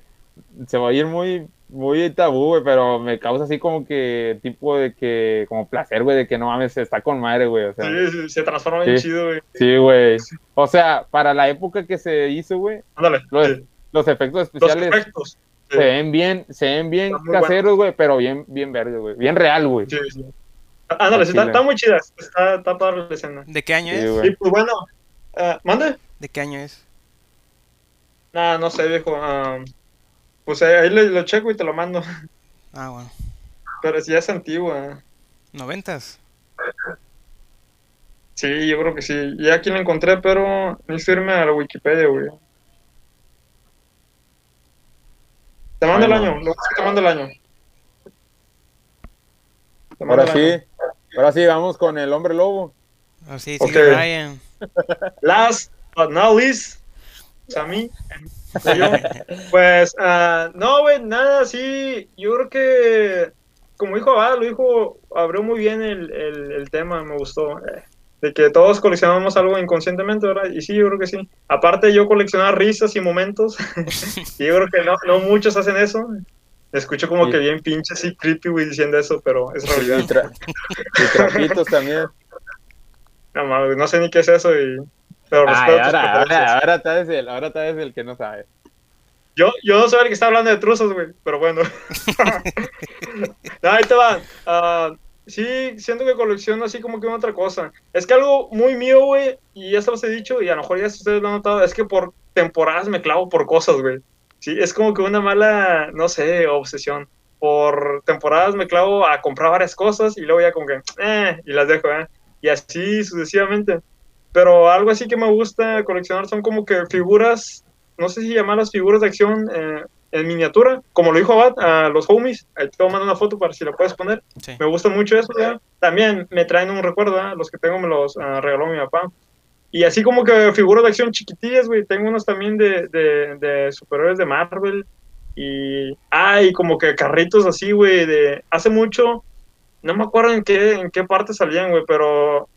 se va a ir muy, muy tabú, güey, pero me causa así como que tipo de que, como placer, güey, de que no mames, está con madre, güey. O sea, Sí, se transforma bien Sí. chido, güey. sí, güey. O sea, para la época que se hizo, güey, Ándale. Los- sí. los efectos Los especiales efectos. Se ven bien, se ven bien caseros, güey, pero bien, bien verdes, güey. Bien real, güey. sí, sí. Ándale, está, está muy chida. Está, está padre la escena. ¿De qué año Sí, es? Y pues bueno, ah, ¿mande? ¿De qué año es? Nah, no sé, viejo. ah, pues ahí lo, lo checo y te lo mando. Ah, bueno. Pero si ya es antigua. ¿Noventas? Sí, yo creo que sí. Ya aquí lo encontré, pero necesito irme a la Wikipedia, güey. Te mando el año, lo que te mando el año. Ahora sí, ahora sí, vamos con el hombre lobo. Oh, sí, Ok. sigue Ryan. Last but not least, yo. Pues, ah, no, güey, nada, sí, yo creo que, como dijo Abad, lo dijo, abrió muy bien el, el, el tema, me gustó, eh, de que todos coleccionamos algo inconscientemente, ¿verdad? Y sí, yo creo que sí. Aparte, yo coleccionar risas y momentos, y yo creo que no, no muchos hacen eso. Escucho como Sí. que bien pinche así creepy, güey, diciendo eso, pero es Y, realidad. tra- y trapitos también. No, mames, no sé ni qué es eso, y... pero Ay, ahora, ahora, ahora te haces el, ahora te haces el que no sabe. Yo, yo no soy el que está hablando de truzos, güey, pero bueno. no, ahí te va. Ah, sí, siento que colecciono así como que una otra cosa. Es que algo muy mío, güey, y ya se los he dicho, y a lo mejor ya ustedes lo han notado, es que por temporadas me clavo por cosas, güey. Sí, es como que una mala, no sé, obsesión. Por temporadas me clavo a comprar varias cosas y luego ya como que, eh, y las dejo, eh. Y así sucesivamente. Pero algo así que me gusta coleccionar son como que figuras no sé si llamarlas figuras de acción eh, en miniatura, como lo dijo Abad, a los homies, ahí te voy a mandar una foto para si la puedes poner, Sí. me gusta mucho eso, también me traen un recuerdo, ¿eh? los que tengo me los ah, regaló mi papá, y así como que figuras de acción chiquitillas, güey, tengo unos también de, de, de superhéroes de Marvel, y, ah, y como que carritos así, güey, de, hace mucho, no me acuerdo en qué, en qué parte salían, güey, pero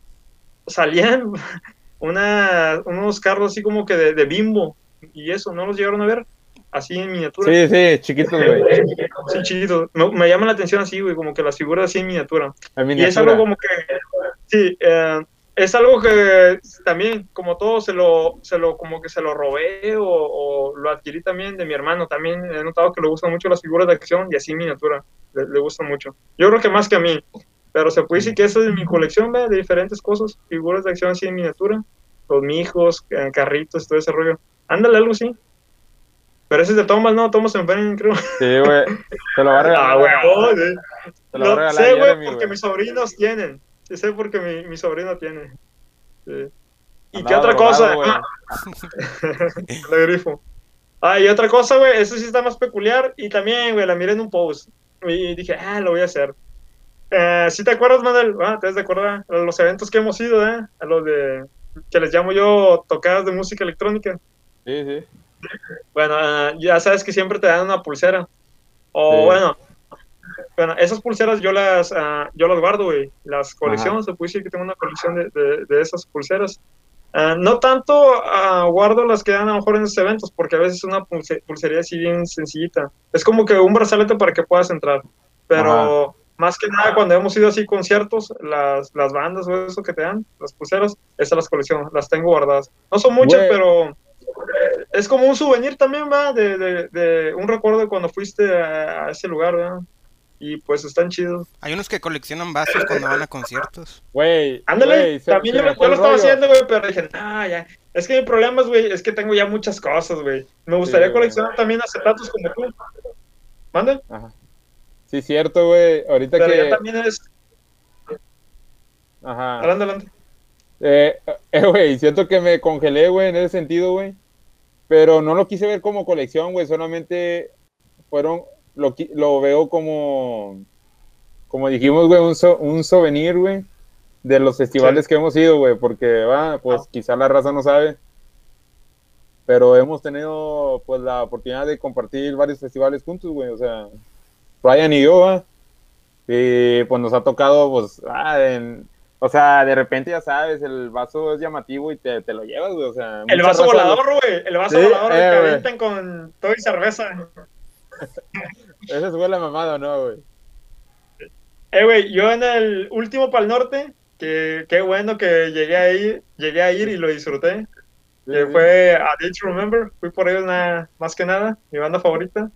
salían una, unos carros así como que de, de bimbo, y eso, ¿no los llegaron a ver? Así en miniatura. Sí, sí, chiquitos, güey. Sí, chiquitos. Me, me llama la atención así, güey, como que las figuras así en miniatura. En Y es miniatura. algo como que, sí, eh, es algo que también, como todo, se lo, se lo, como que se lo robé o, o lo adquirí también de mi hermano. También he notado que le gustan mucho las figuras de acción y así en miniatura. Le, le gustan mucho. Yo creo que más que a mí. Pero se puede decir que eso es mi colección, ¿ve? De diferentes cosas. Figuras de acción así en miniatura. Los mijos, eh, carritos, todo ese rollo. Ándale, algo así. Pero ese es de Thomas, ¿no? Thomas en Fernie, creo. Sí, güey. Te lo va a regalar. Ah, güey, regalar sé, güey, porque mis sobrinos tienen. Sí, sé porque mi, mi sobrino tiene. Sí. ¿Y qué otra cosa? güey. Ah, grifo. Ah, y otra cosa, güey, eso sí está más peculiar. Y también, güey, la miré en un post. Y dije, ah, lo voy a hacer. Eh, ¿Sí te acuerdas, Manuel? Ah, te has de acordar. A los eventos que hemos ido, ¿eh? A los de. que les llamo yo tocadas de música electrónica. Sí, sí. Bueno, ah, ya sabes que siempre te dan una pulsera. O Sí. bueno, bueno, esas pulseras yo las, ah, yo las guardo, güey. Las colecciono, se puede decir que tengo una colección de, de- de esas pulseras. Ah, no tanto ah, guardo las que dan a lo mejor en esos eventos, porque a veces una pulse- pulsería así bien sencillita. Es como que un brazalete para que puedas entrar. Pero más que nada, cuando hemos ido así a conciertos, las, las bandas o eso que te dan, las pulseras, esas las colecciono, las tengo guardadas. No son muchas, Güey. pero es como un souvenir también, va, de, de, de un recuerdo de cuando fuiste a, a ese lugar, ¿verdad? Y pues están chidos. Hay unos que coleccionan vasos cuando van a conciertos. Güey, Ándale, también se yo, me lo- yo estaba haciendo, güey, pero dije, ah, ya. Es que mi problema es, güey, es que tengo ya muchas cosas, güey. Me gustaría Sí, coleccionar también acetatos como tú. ¿Manda? Ajá. Sí, cierto, güey. Ahorita Pero que. ya también es... Ajá. Adelante, adelante. Eh, eh, güey, siento que me congelé, güey, en ese sentido, güey. Pero no lo quise ver como colección, güey. Solamente fueron. Lo, lo veo como. Como dijimos, güey, un, so- un souvenir, güey. De los festivales que hemos ido, güey. Porque, va, pues Ah. quizá la raza no sabe. Pero hemos tenido, pues, la oportunidad de compartir varios festivales juntos, güey. O sea, Ryan y yo, va. Y pues nos ha tocado, pues, ah, en- o sea, de repente ya sabes, el vaso es llamativo y te, te lo llevas, güey. O sea, El vaso raza volador, güey. El vaso Sí, volador eh, que güey. avientan con todo y cerveza. Esa fue la mamada, ¿no, güey? Eh, güey, yo en el último Pal Norte, que qué bueno que llegué a ir, llegué a ir y lo disfruté. Sí, que sí. fue A Day to Remember. Fui por ellos nada, más que nada, mi banda favorita.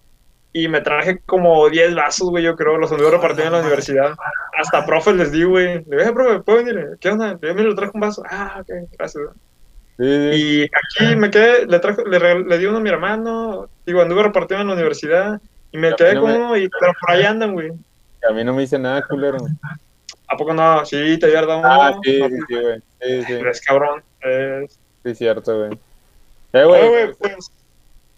Y me traje como 10 vasos, güey, yo creo, los anduve repartiendo en la universidad. Hasta profe les di, güey. Le dije, "Eh, profe, ¿puedo venir? ¿Qué onda? Yo me lo traje un vaso. Ah, ok, gracias. güey. Sí. Y aquí me quedé, le, traje, le, le di uno a mi hermano, digo, anduve repartiendo en la universidad. Y me quedé no con me- uno, y, pero por ahí andan, güey. A mí no me dice nada, culero. ¿A poco no? Sí, te había dado Ah, uno. sí, sí, sí, güey. Sí, sí. Es cabrón. Es... Sí, cierto, güey. Eh, güey, pues,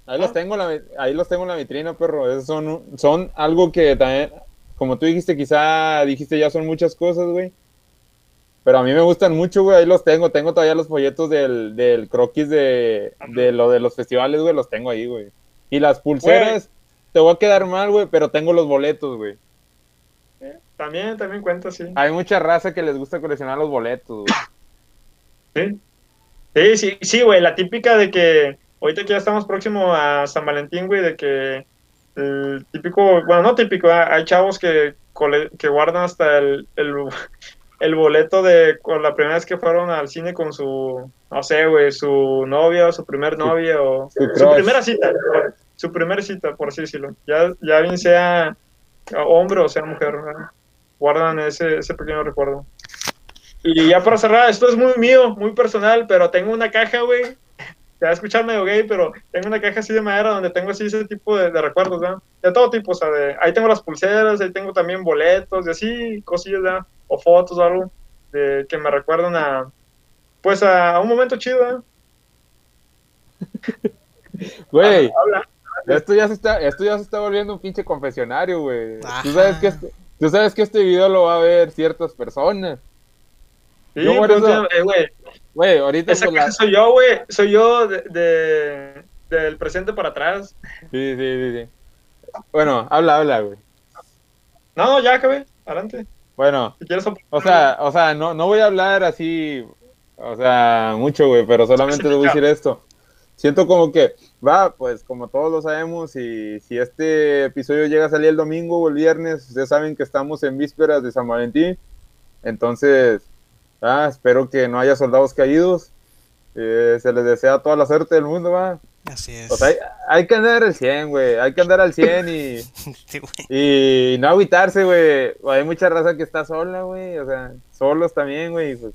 ahí los tengo en la, ahí los tengo en la vitrina, perro. Esos son, son algo que también, como tú dijiste, quizá dijiste ya son muchas cosas, güey. Pero a mí me gustan mucho, güey. Ahí los tengo. Tengo todavía los folletos del, del croquis de, de lo de los festivales, güey. Los tengo ahí, güey. Y las pulseras, te voy a quedar mal, güey, pero tengo los boletos, güey. también, también cuenta, sí. Hay mucha raza que les gusta coleccionar los boletos, güey. Sí, sí, sí, sí, güey, la típica de que ahorita que ya estamos próximo a San Valentín, güey, de que el típico, bueno, no típico, ah, hay chavos que, guardan hasta el, el, el boleto de con la primera vez que fueron al cine con su, no sé, güey, su novia o su primer novia o su primera cita, su primera cita, por así decirlo. Ya, ya bien sea hombre o sea mujer, ¿verdad? guardan ese, ese pequeño recuerdo. Y ya para cerrar, esto es muy mío, muy personal, pero tengo una caja, güey. Te va a escuchar medio gay, pero tengo una caja así de madera donde tengo así ese tipo de, de recuerdos, ¿verdad? De todo tipo, o sea, de, ahí tengo las pulseras, ahí tengo también boletos, y así, cosillas, ¿verdad? O fotos o algo, de, que me recuerdan a, pues a, un momento chido, ¿verdad? Güey, Habla. Esto ya se está, esto ya se está volviendo un pinche confesionario, güey. Tú sabes que este, tú sabes que este video lo va a ver ciertas personas. Sí, Yo por pues, eso- eh, güey, Güey, ahorita esa la- caja soy yo, güey, soy yo de, de- del presente para atrás. Sí, sí, sí, sí. Bueno, habla, habla, güey. No, ya acabé, adelante. Bueno, Si quieres opinar. o sea, o sea, no, no voy a hablar así, o sea, mucho, güey, pero solamente te voy a decir esto. Siento como que, va, pues como todos lo sabemos, y si este episodio llega a salir el domingo o el viernes, ustedes saben que estamos en vísperas de San Valentín. Entonces, ah, espero que no haya soldados caídos. Eh, se les desea toda la suerte del mundo, va. Así es. Pues hay, hay que andar al 100, güey. Hay que andar al 100 y, Sí, y no agüitarse, güey. Hay mucha raza que está sola, güey. O sea, solos también, güey. Pues,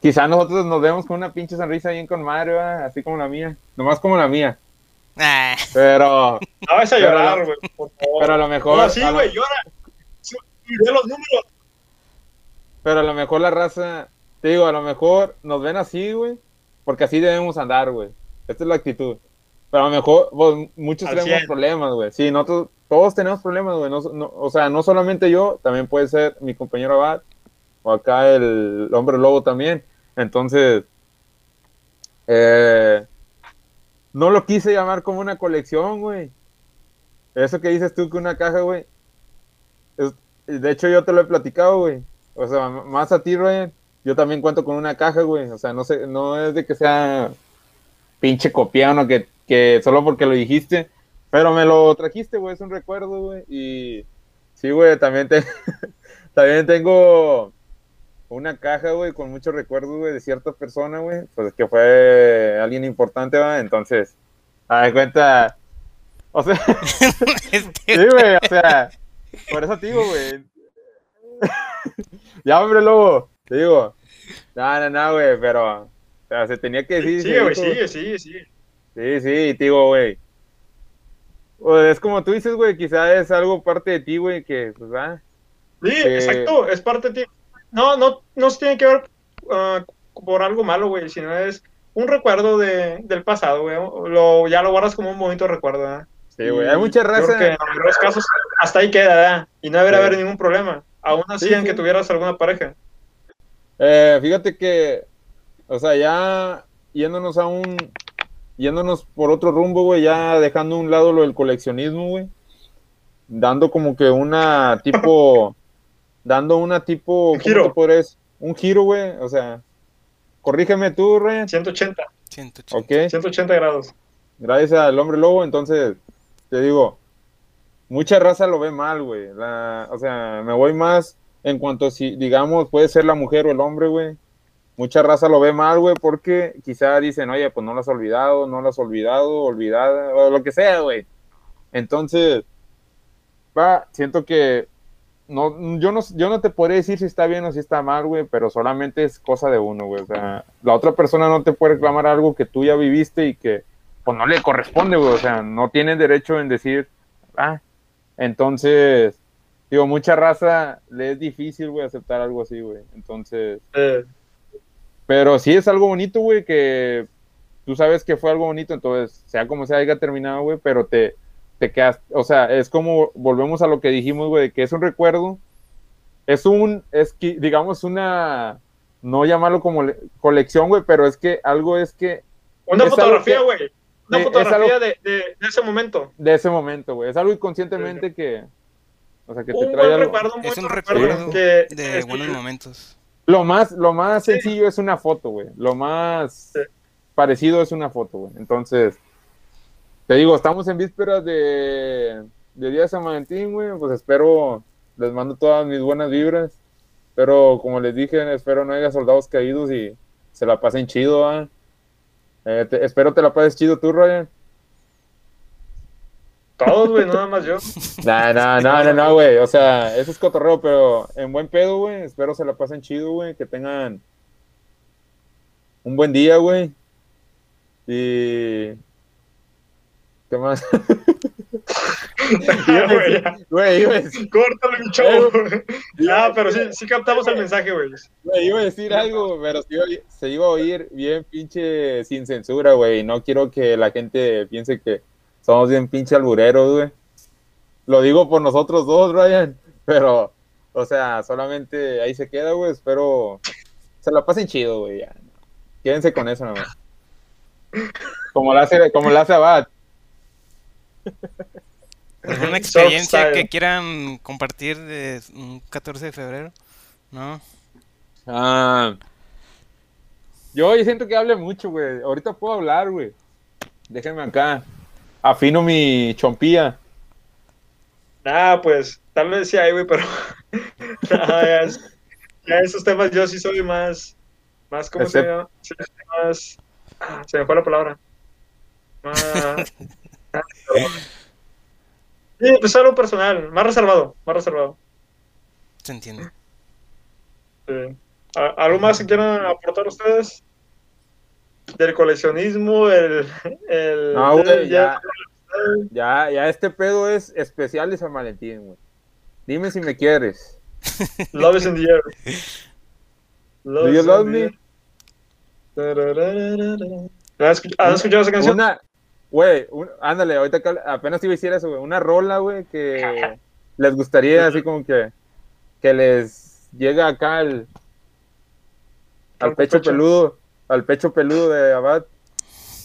quizá nosotros nos vemos con una pinche sonrisa bien con madre, así como la mía. Nomás como la mía. Ah, Pero, No vas a llorar, güey, por favor. pero a lo mejor. No, sí, a lo- güey, llora. Subiré los números. pero a lo mejor la raza, te digo, a lo mejor nos ven así, güey. Porque así debemos andar, güey. Esta es la actitud. Pero a lo mejor, pues, muchos Al tenemos 100. problemas, güey. Sí, nosotros, todos tenemos problemas, güey. No, no- o sea, no solamente yo, también puede ser mi compañero Abad, o acá el hombre lobo también. Entonces, eh, no lo quise llamar como una colección, güey. Eso que dices tú que una caja, güey. de hecho, yo te lo he platicado, güey. O sea, más a ti, Ryan. Yo también cuento con una caja, güey. O sea, no sé, no es de que sea pinche copiano que, que solo porque lo dijiste. Pero me lo trajiste, güey. Es un recuerdo, güey. Y sí, güey, también, te, también tengo una caja, güey, con muchos recuerdos, güey, de cierta persona, güey. Pues que fue alguien importante, va. Entonces, a ver, cuenta. O sea, Este, Sí, güey, o sea, por eso te digo, güey. ya, hombre, lobo, te digo. No, no, no, güey, pero, o sea, se tenía que decir. Sigue, güey, sigue, sigue, sigue. Sí, sí, te digo, güey. Pues es como tú dices, güey, quizá es algo parte de ti, güey, que, pues, va. Sí, exacto, es parte de ti. No, no, no se tiene que ver ah, por algo malo, güey, sino es un recuerdo de, del pasado, güey. Lo, ya lo guardas como un bonito recuerdo, ¿verdad? Sí, güey, hay mucha yo creo raza. que en algunos casos hasta ahí queda, ¿verdad? Y no debería Sí. haber ningún problema. Aún así, Sí, en que sí. tuvieras alguna pareja. Eh, fíjate que, o sea, ya yéndonos a un, yéndonos por otro rumbo, güey, ya dejando a un lado lo del coleccionismo, güey, dando como que una tipo, dando una tipo, Un ¿cómo giro. Un giro, güey, o sea, corrígeme tú, Ryan, 180, 180. ok, 180 grados. gracias al hombre lobo, entonces, te digo, mucha raza lo ve mal, güey, o sea, me voy más en cuanto a si, digamos, puede ser la mujer o el hombre, güey, mucha raza lo ve mal, güey, porque quizá dicen, oye, pues no lo has olvidado, no lo has olvidado, olvidada, o lo que sea, güey. Entonces, va, siento que no, yo no, yo no te podría decir si está bien o si está mal, güey, pero solamente es cosa de uno, güey. O sea, la otra persona no te puede reclamar algo que tú ya viviste y que, pues no le corresponde, güey. O sea, no tiene derecho en decir, ah, entonces, digo, mucha raza le es difícil, güey, aceptar algo así, güey. Entonces, pero sí es algo bonito, güey, que tú sabes que fue algo bonito, entonces, sea como sea, haya terminado, güey, pero te, te quedas, o sea, es como, volvemos a lo que dijimos, güey, que es un recuerdo, es un, es que, digamos, una, no llamarlo como le- colección, güey, pero es que algo es que una Es fotografía, güey. Una es fotografía algo- de, de, de ese momento. de ese momento, güey, es algo inconscientemente que, o sea, que te Un trae buen algo. recuerdo, un Es un recuerdo. recuerdo que, de que- buenos momentos. Lo más, lo más Sí. sencillo es una foto, güey. Lo más Sí. parecido es una foto, güey. Entonces, te digo, estamos en vísperas de, de Día de San Valentín, güey. Pues espero, les mando todas mis buenas vibras. Pero como les dije, espero no haya soldados caídos y se la pasen chido, ¿ah? Eh, te- espero te la pases chido tú, Ryan. Todos, güey, nada más yo. No, no, no, no, no, güey. O sea, eso es cotorreo, pero en buen pedo, güey. Espero se la pasen chido, güey. Que tengan un buen día, güey. Y. ¿Qué más? Ya, güey, ya. Córtalo, mi chavo. Ah, pero sí, sí captamos el mensaje, güey. güey, iba a decir algo, pero se iba, a- se iba a oír bien pinche sin censura, güey. No quiero que la gente piense que somos bien pinche albureros, güey. Lo digo por nosotros dos, Ryan. Pero, o sea, solamente ahí se queda, güey. Espero se la pasen chido, güey. ya. Quédense con eso nomás. Como la hace, como la hace Abad. ¿Alguna experiencia que quieran compartir de un 14 de febrero? ¿No? Ah, yo, yo siento que hable mucho, güey. Ahorita puedo hablar, güey. Déjenme acá. Afino mi chompía. Ah, pues, tal vez sí hay, güey, pero. Ah, ya, es- ya esos temas yo sí soy más. Más, ¿cómo se Excep- llama? Más. ah, se me fue la palabra. Más. ah, Sí, pues algo personal, más reservado, más reservado. Se entiende. Sí. ¿A- ¿Algo más que quieran aportar ustedes? Del coleccionismo, el. el No, güey, ya, el- ya, ya este pedo es especial de San Valentín, güey. Dime si me quieres. Love is in the air. Love Do you is love in the me? air. Tarararara. ¿Has escuch- has escuchado esa canción? Una, güey, ándale, ahorita apenas iba a decir eso, güey. Una rola, güey, que les gustaría así como que, que les llega acá al, al pecho pecho. peludo, al pecho peludo de Abad.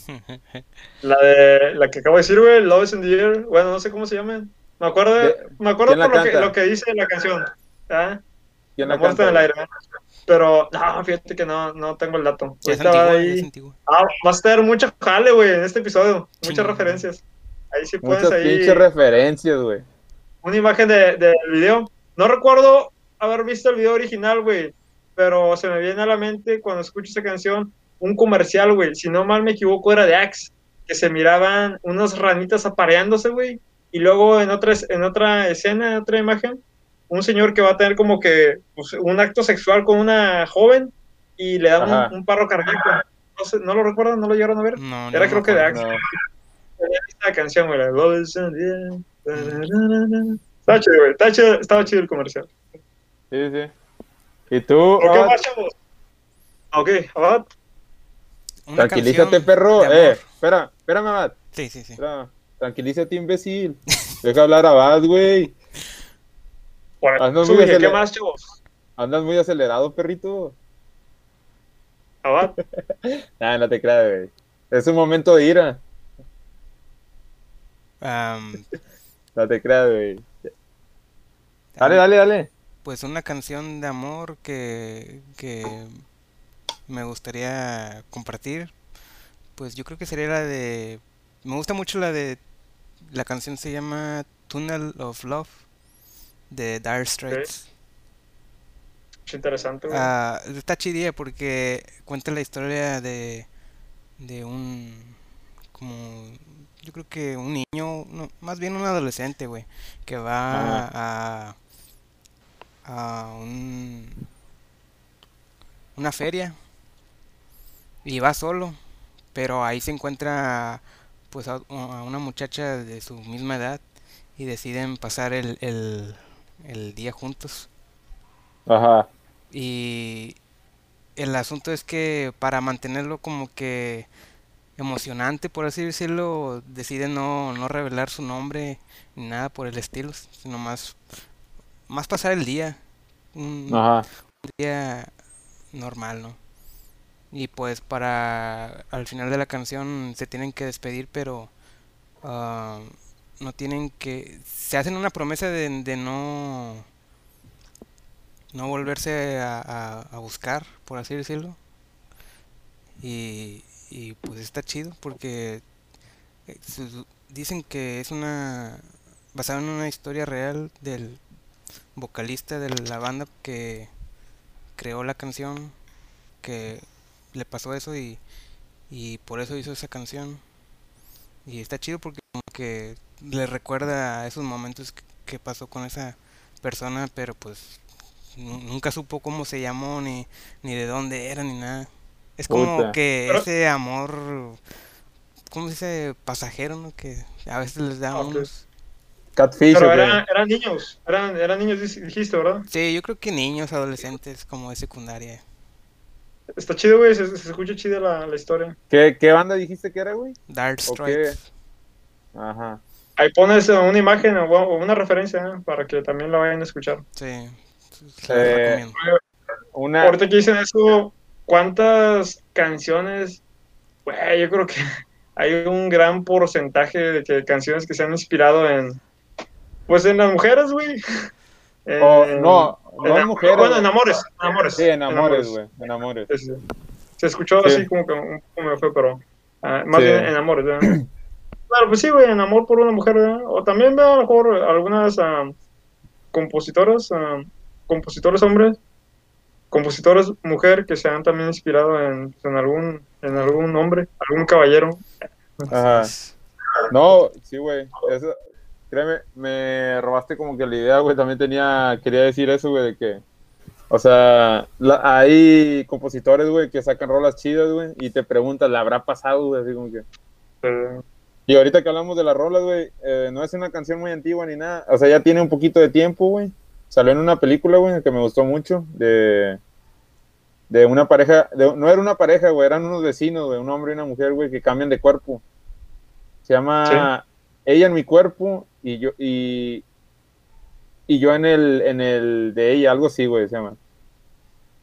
La de la que acabo de decir, güey, Love is in the Air. Bueno, no sé cómo se llama. Me acuerdo, De- me acuerdo ¿quién la por lo que, lo que dice la canción. ¿Ah? ¿Quién La la muerte en el canta? aire. Pero, no, fíjate que no, no tengo el dato. Es ahí- es. Ah, vas a tener mucha jale, güey, en este episodio. Muchas referencias. Ahí sí puedes Muchas ahí pinches referencias, güey. una imagen de- del video. No recuerdo haber visto el video original, güey, pero se me viene a la mente cuando escucho esa canción un comercial, güey. Si no mal me equivoco, era de Axe, que se miraban unas ranitas apareándose, güey. Y luego en otra, es- en otra escena, en otra imagen, un señor que va a tener como que pues, un acto sexual con una joven y le da Ajá. un, un paro cardíaco. No, sé, ¿No lo recuerdan? ¿No lo llegaron a ver? No, Era no creo que de acuerdo. Axe. No. Esta canción, güey. Estaba chido, güey. Estaba chido, estaba chido el comercial. Sí, sí. ¿Y tú? ¿Por qué chavos? Ok, Abad. Tranquilízate, perro. Eh, espera, espérame, Abad. Sí, sí, sí. Espera. Tranquilízate, imbécil. Deja hablar a Abad, güey. Por Ah, no, eso muy dije, ¿qué acelerado. más, chavos? Andas muy acelerado, perrito. Nah, no te creas, güey. Es un momento de ira. Am, No te creas, güey. Dale, dale, dale. Pues una canción de amor que, que me gustaría compartir. Pues yo creo que sería la de... Me gusta mucho la de... La canción se llama Tunnel of Love de Dire Straits. Es interesante, güey. Ah, está chidilla porque cuenta la historia de, de un, como, yo creo que un niño, no, más bien un adolescente, güey, que va a, a un, una feria y va solo, pero ahí se encuentra pues a, a una muchacha de su misma edad y deciden pasar el, el, el día juntos. Ajá. Y el asunto es que para mantenerlo como que emocionante, por así decirlo, decide no, no revelar su nombre ni nada por el estilo, sino más, más pasar el día, un Ajá. día normal, ¿no? Y pues para al final de la canción se tienen que despedir, pero ah, no tienen que, se hacen una promesa de, de no no volverse a, buscar, por así decirlo. Y, y pues está chido porque eh, dicen que es una basada en una historia real del vocalista de la banda que creó la canción, que le pasó eso y, y por eso hizo esa canción. Y está chido porque como que le recuerda a esos momentos que, pasó con esa persona, pero pues nu- nunca supo cómo se llamó, ni, ni de dónde era, ni nada. Es como Puta. que Pero- ese amor, ¿cómo se dice? Pasajero, ¿no? Que a veces les da a Ok. unos... Catfish, Pero ¿o qué? era- eran niños. Eran, eran niños, dijiste, ¿verdad? Sí, yo creo que niños, adolescentes, como de secundaria. Está chido, güey. Se, se escucha chida la, la historia. ¿Qué, ¿Qué banda dijiste que era, güey? Dark. Stripes. Ajá. Ahí pones una imagen o una referencia ¿eh? para que también la vayan a escuchar. Sí, Eh. Una. Ahorita que dicen eso, ¿cuántas canciones? Güey, yo creo que hay un gran porcentaje de que canciones que se han inspirado en. Pues en las mujeres, güey. Oh, no, en no en mujeres. Bueno, en amores. En amores. Sí, en amores, güey. En amores. Sí, sí. Se escuchó Sí. así como que un poco me fue, pero ah, más Sí. bien en amores, ¿verdad? Claro, pues sí, güey, en amor por una mujer, ¿verdad? O también veo a lo mejor algunas ah, compositoras, ah, compositores hombres, compositores mujer que se han también inspirado en, en algún en algún hombre, algún caballero. Ajá. No, sí, güey. Eso, créeme, me robaste como que la idea, güey. También tenía, quería decir eso, güey, de que, o sea, la- hay compositores, güey, que sacan rolas chidas, güey, y te preguntan, ¿la habrá pasado, güey? Así como que. Eh, Y ahorita que hablamos de las rolas, güey, eh, no es una canción muy antigua ni nada. O sea, ya tiene un poquito de tiempo, güey. Salió en una película, güey, que me gustó mucho, de, de una pareja, de- no era una pareja, güey, eran unos vecinos, güey, un hombre y una mujer, güey, que cambian de cuerpo. Se llama Ella en mi cuerpo y yo, y, y yo en el, en el de ella, algo así, güey, se llama.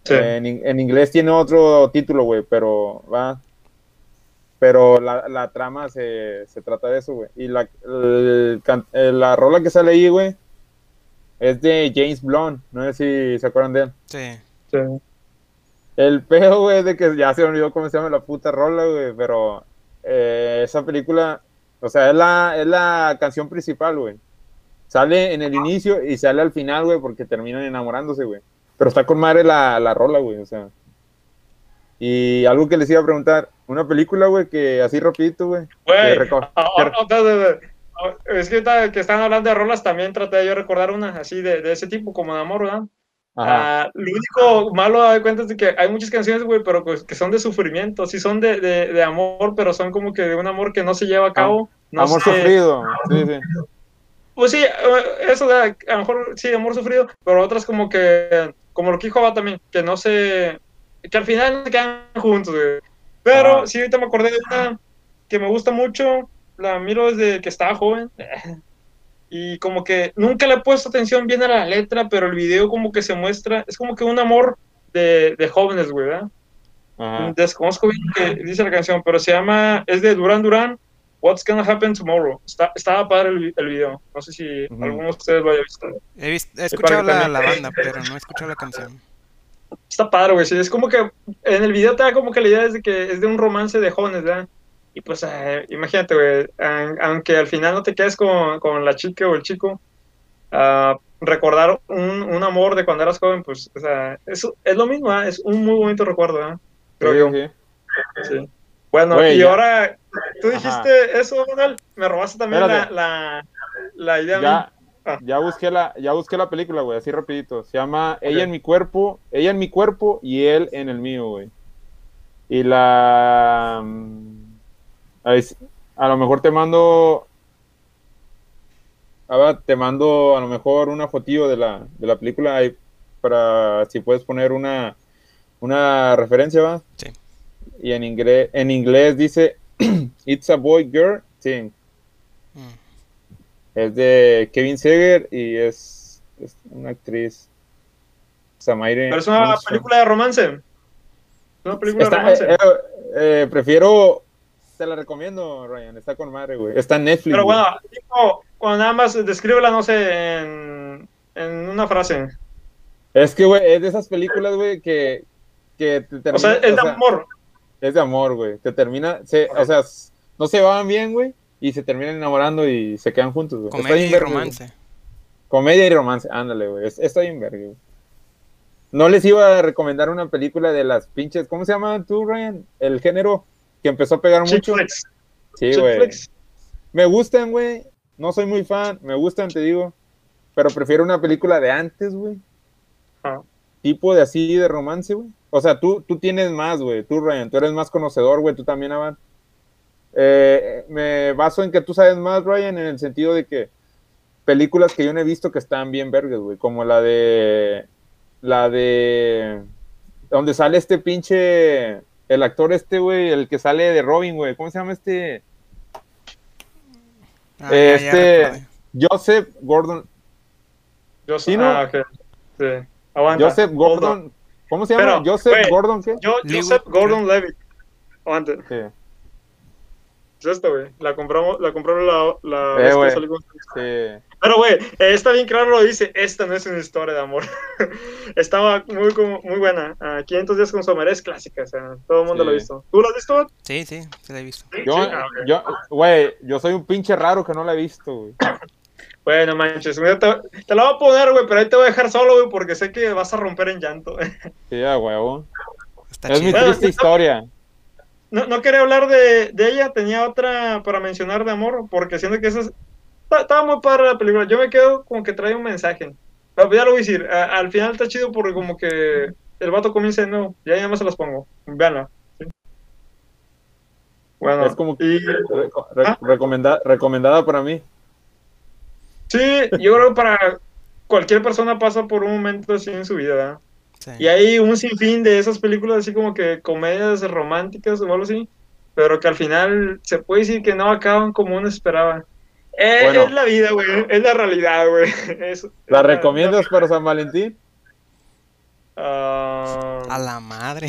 sí. En, en inglés tiene otro título, güey, pero va. Pero la, la trama se, se trata de eso, güey. Y la, el la rola que sale ahí, güey, es de James Blunt. No sé si se acuerdan de él. Sí. Sí. El pedo, güey, es de que ya se me olvidó cómo se llama la puta rola, güey, pero eh, esa película, o sea, es la, es la canción principal, güey. Sale en el inicio y sale al final, güey, porque terminan enamorándose, güey. Pero está con madre la, la rola, güey, o sea. Y algo que les iba a preguntar, una película, güey, que así rapidito, güey. Güey, ah, ah, ah, ah, ah, ah, es que que están hablando de rolas, también traté de yo recordar una así de, de ese tipo, como de amor, ¿verdad? Ah, lo único malo de cuenta es de que hay muchas canciones, güey, pero pues, que son de sufrimiento, sí son de, de, de amor, pero son como que de un amor que no se lleva a cabo. no Amor sufrido. Sí, sí. Pues sí, eh, eso de, a lo mejor sí, amor sufrido, pero otras como que, como lo que dijo Abba también, que no se, que al final no se quedan juntos, güey. Pero Ajá. sí, ahorita me acordé de una que me gusta mucho, la miro desde que estaba joven, y como que nunca le he puesto atención bien a la letra, pero el video como que se muestra, es como que un amor de, de jóvenes, güey, ¿verdad? Ajá. Desconozco bien qué dice la canción, pero se llama, es de Duran Duran, What's Gonna Happen Tomorrow. Está, estaba padre el, el video. No sé si Ujú. alguno de ustedes lo haya visto. He, vis- he escuchado que la, la banda, pero no he escuchado la canción. Está padre, güey. Es como que en el video te da como que la idea es de que es de un romance de jóvenes, ¿verdad? Y pues eh, imagínate, güey, aunque al final no te quedes con, con la chica o el chico, ah, recordar un, un amor de cuando eras joven, pues, o sea, eso es lo mismo, ¿ah? es un muy bonito recuerdo, ¿verdad? Creo yo. Sí. Bueno, Güey, y ya. ahora, tú Ajá. dijiste eso, Donald, me robaste también la, la, la idea. Ya. Ya busqué la, ya busqué la película, güey, así rapidito. Se llama Ella en mi cuerpo, ella en mi cuerpo y él en el mío, güey. Y la mm, a, ver, a lo mejor te mando a ver, te mando a lo mejor una fotillo de la, de la película ahí para si puedes poner una una referencia, ¿va? Sí. Y en inglés en inglés dice It's a boy girl thing. Es de Kevin Seger y es, es una actriz. Samaire. Pero es una película de romance. Es una película Está- de romance. eh, eh, eh, prefiero. Te la recomiendo, Ryan. Está con madre, güey. Está en Netflix. Pero bueno, tipo, cuando nada más descríbela, no sé, en, en una frase. Es que, güey, es de esas películas, güey, que, que te termina. O sea, es de sea, amor. Es de amor, güey. Te termina. Se, O sea, no se van bien, güey. Y se terminan enamorando y se quedan juntos, güey. Comedia y güey. romance. Comedia y romance, ándale, güey. Es- Está bien verga, güey. No les iba a recomendar una película de las pinches. ¿Cómo se llama tú, Ryan? El género que empezó a pegar mucho. Sí, güey. Me gustan, güey. No soy muy fan. Me gustan, te digo. Pero prefiero una película de antes, güey. Ah. Tipo de así de romance, güey. O sea, tú, tú tienes más, güey. Tú, Ryan. Tú eres más conocedor, güey. Tú también, Avan. Eh, me baso en que tú sabes más, Ryan, en el sentido de que películas que yo no he visto que están bien vergas, güey. Como la de. La de. Donde sale este pinche. El actor este, güey. El que sale de Robin, güey. ¿Cómo se llama este? Ah, ya, ya este. Joseph Gordon. Sí, ¿no? Ah, ok. Sí. Aguanta. Joseph. Gordon. ¿Cómo se llama? Pero, Joseph. Gordon, ¿qué? Yo, Joseph Gordon Levitt. Aguanta. Sí. Es esta, güey. La compramos, la compraron la, la Eh, vez que güey. salió con- sí. Pero, güey, eh, está bien claro lo dice. Esta no es una historia de amor. Estaba muy, como- muy buena. Ah, 500 días con Sommer es clásica. O sea, todo el mundo Sí. lo ha visto. ¿Tú lo has visto? Sí, sí, se la he visto. Yo, Sí, ah, yo, güey, yo soy un pinche raro que no la he visto, güey. Bueno, manches. mira, Te, te la voy a poner, güey, pero ahí te voy a dejar solo, güey, porque sé que vas a romper en llanto. Sí, a huevo. Está Es mi chido. Bueno, triste historia. No, no quería hablar de, de ella, tenía otra para mencionar de amor, porque siento que esa es- estaba muy padre la película. Yo me quedo como que trae un mensaje. Pero ya lo voy a decir, a- al final está chido porque como que el vato comienza de nuevo. Ya ya más se las pongo. Veanla. ¿sí? Bueno, Es como- y re- Ah. recomenda- recomendada para mí. sí, yo creo que para cualquier persona pasa por un momento así en su vida, ¿verdad? Sí. Y hay un sinfín de esas películas así como que comedias románticas o algo así, pero que al final se puede decir que no acaban como uno esperaba. Eh, Bueno. Es la vida, güey, es la realidad, güey. ¿La recomiendas para San Valentín? Ah, A la madre.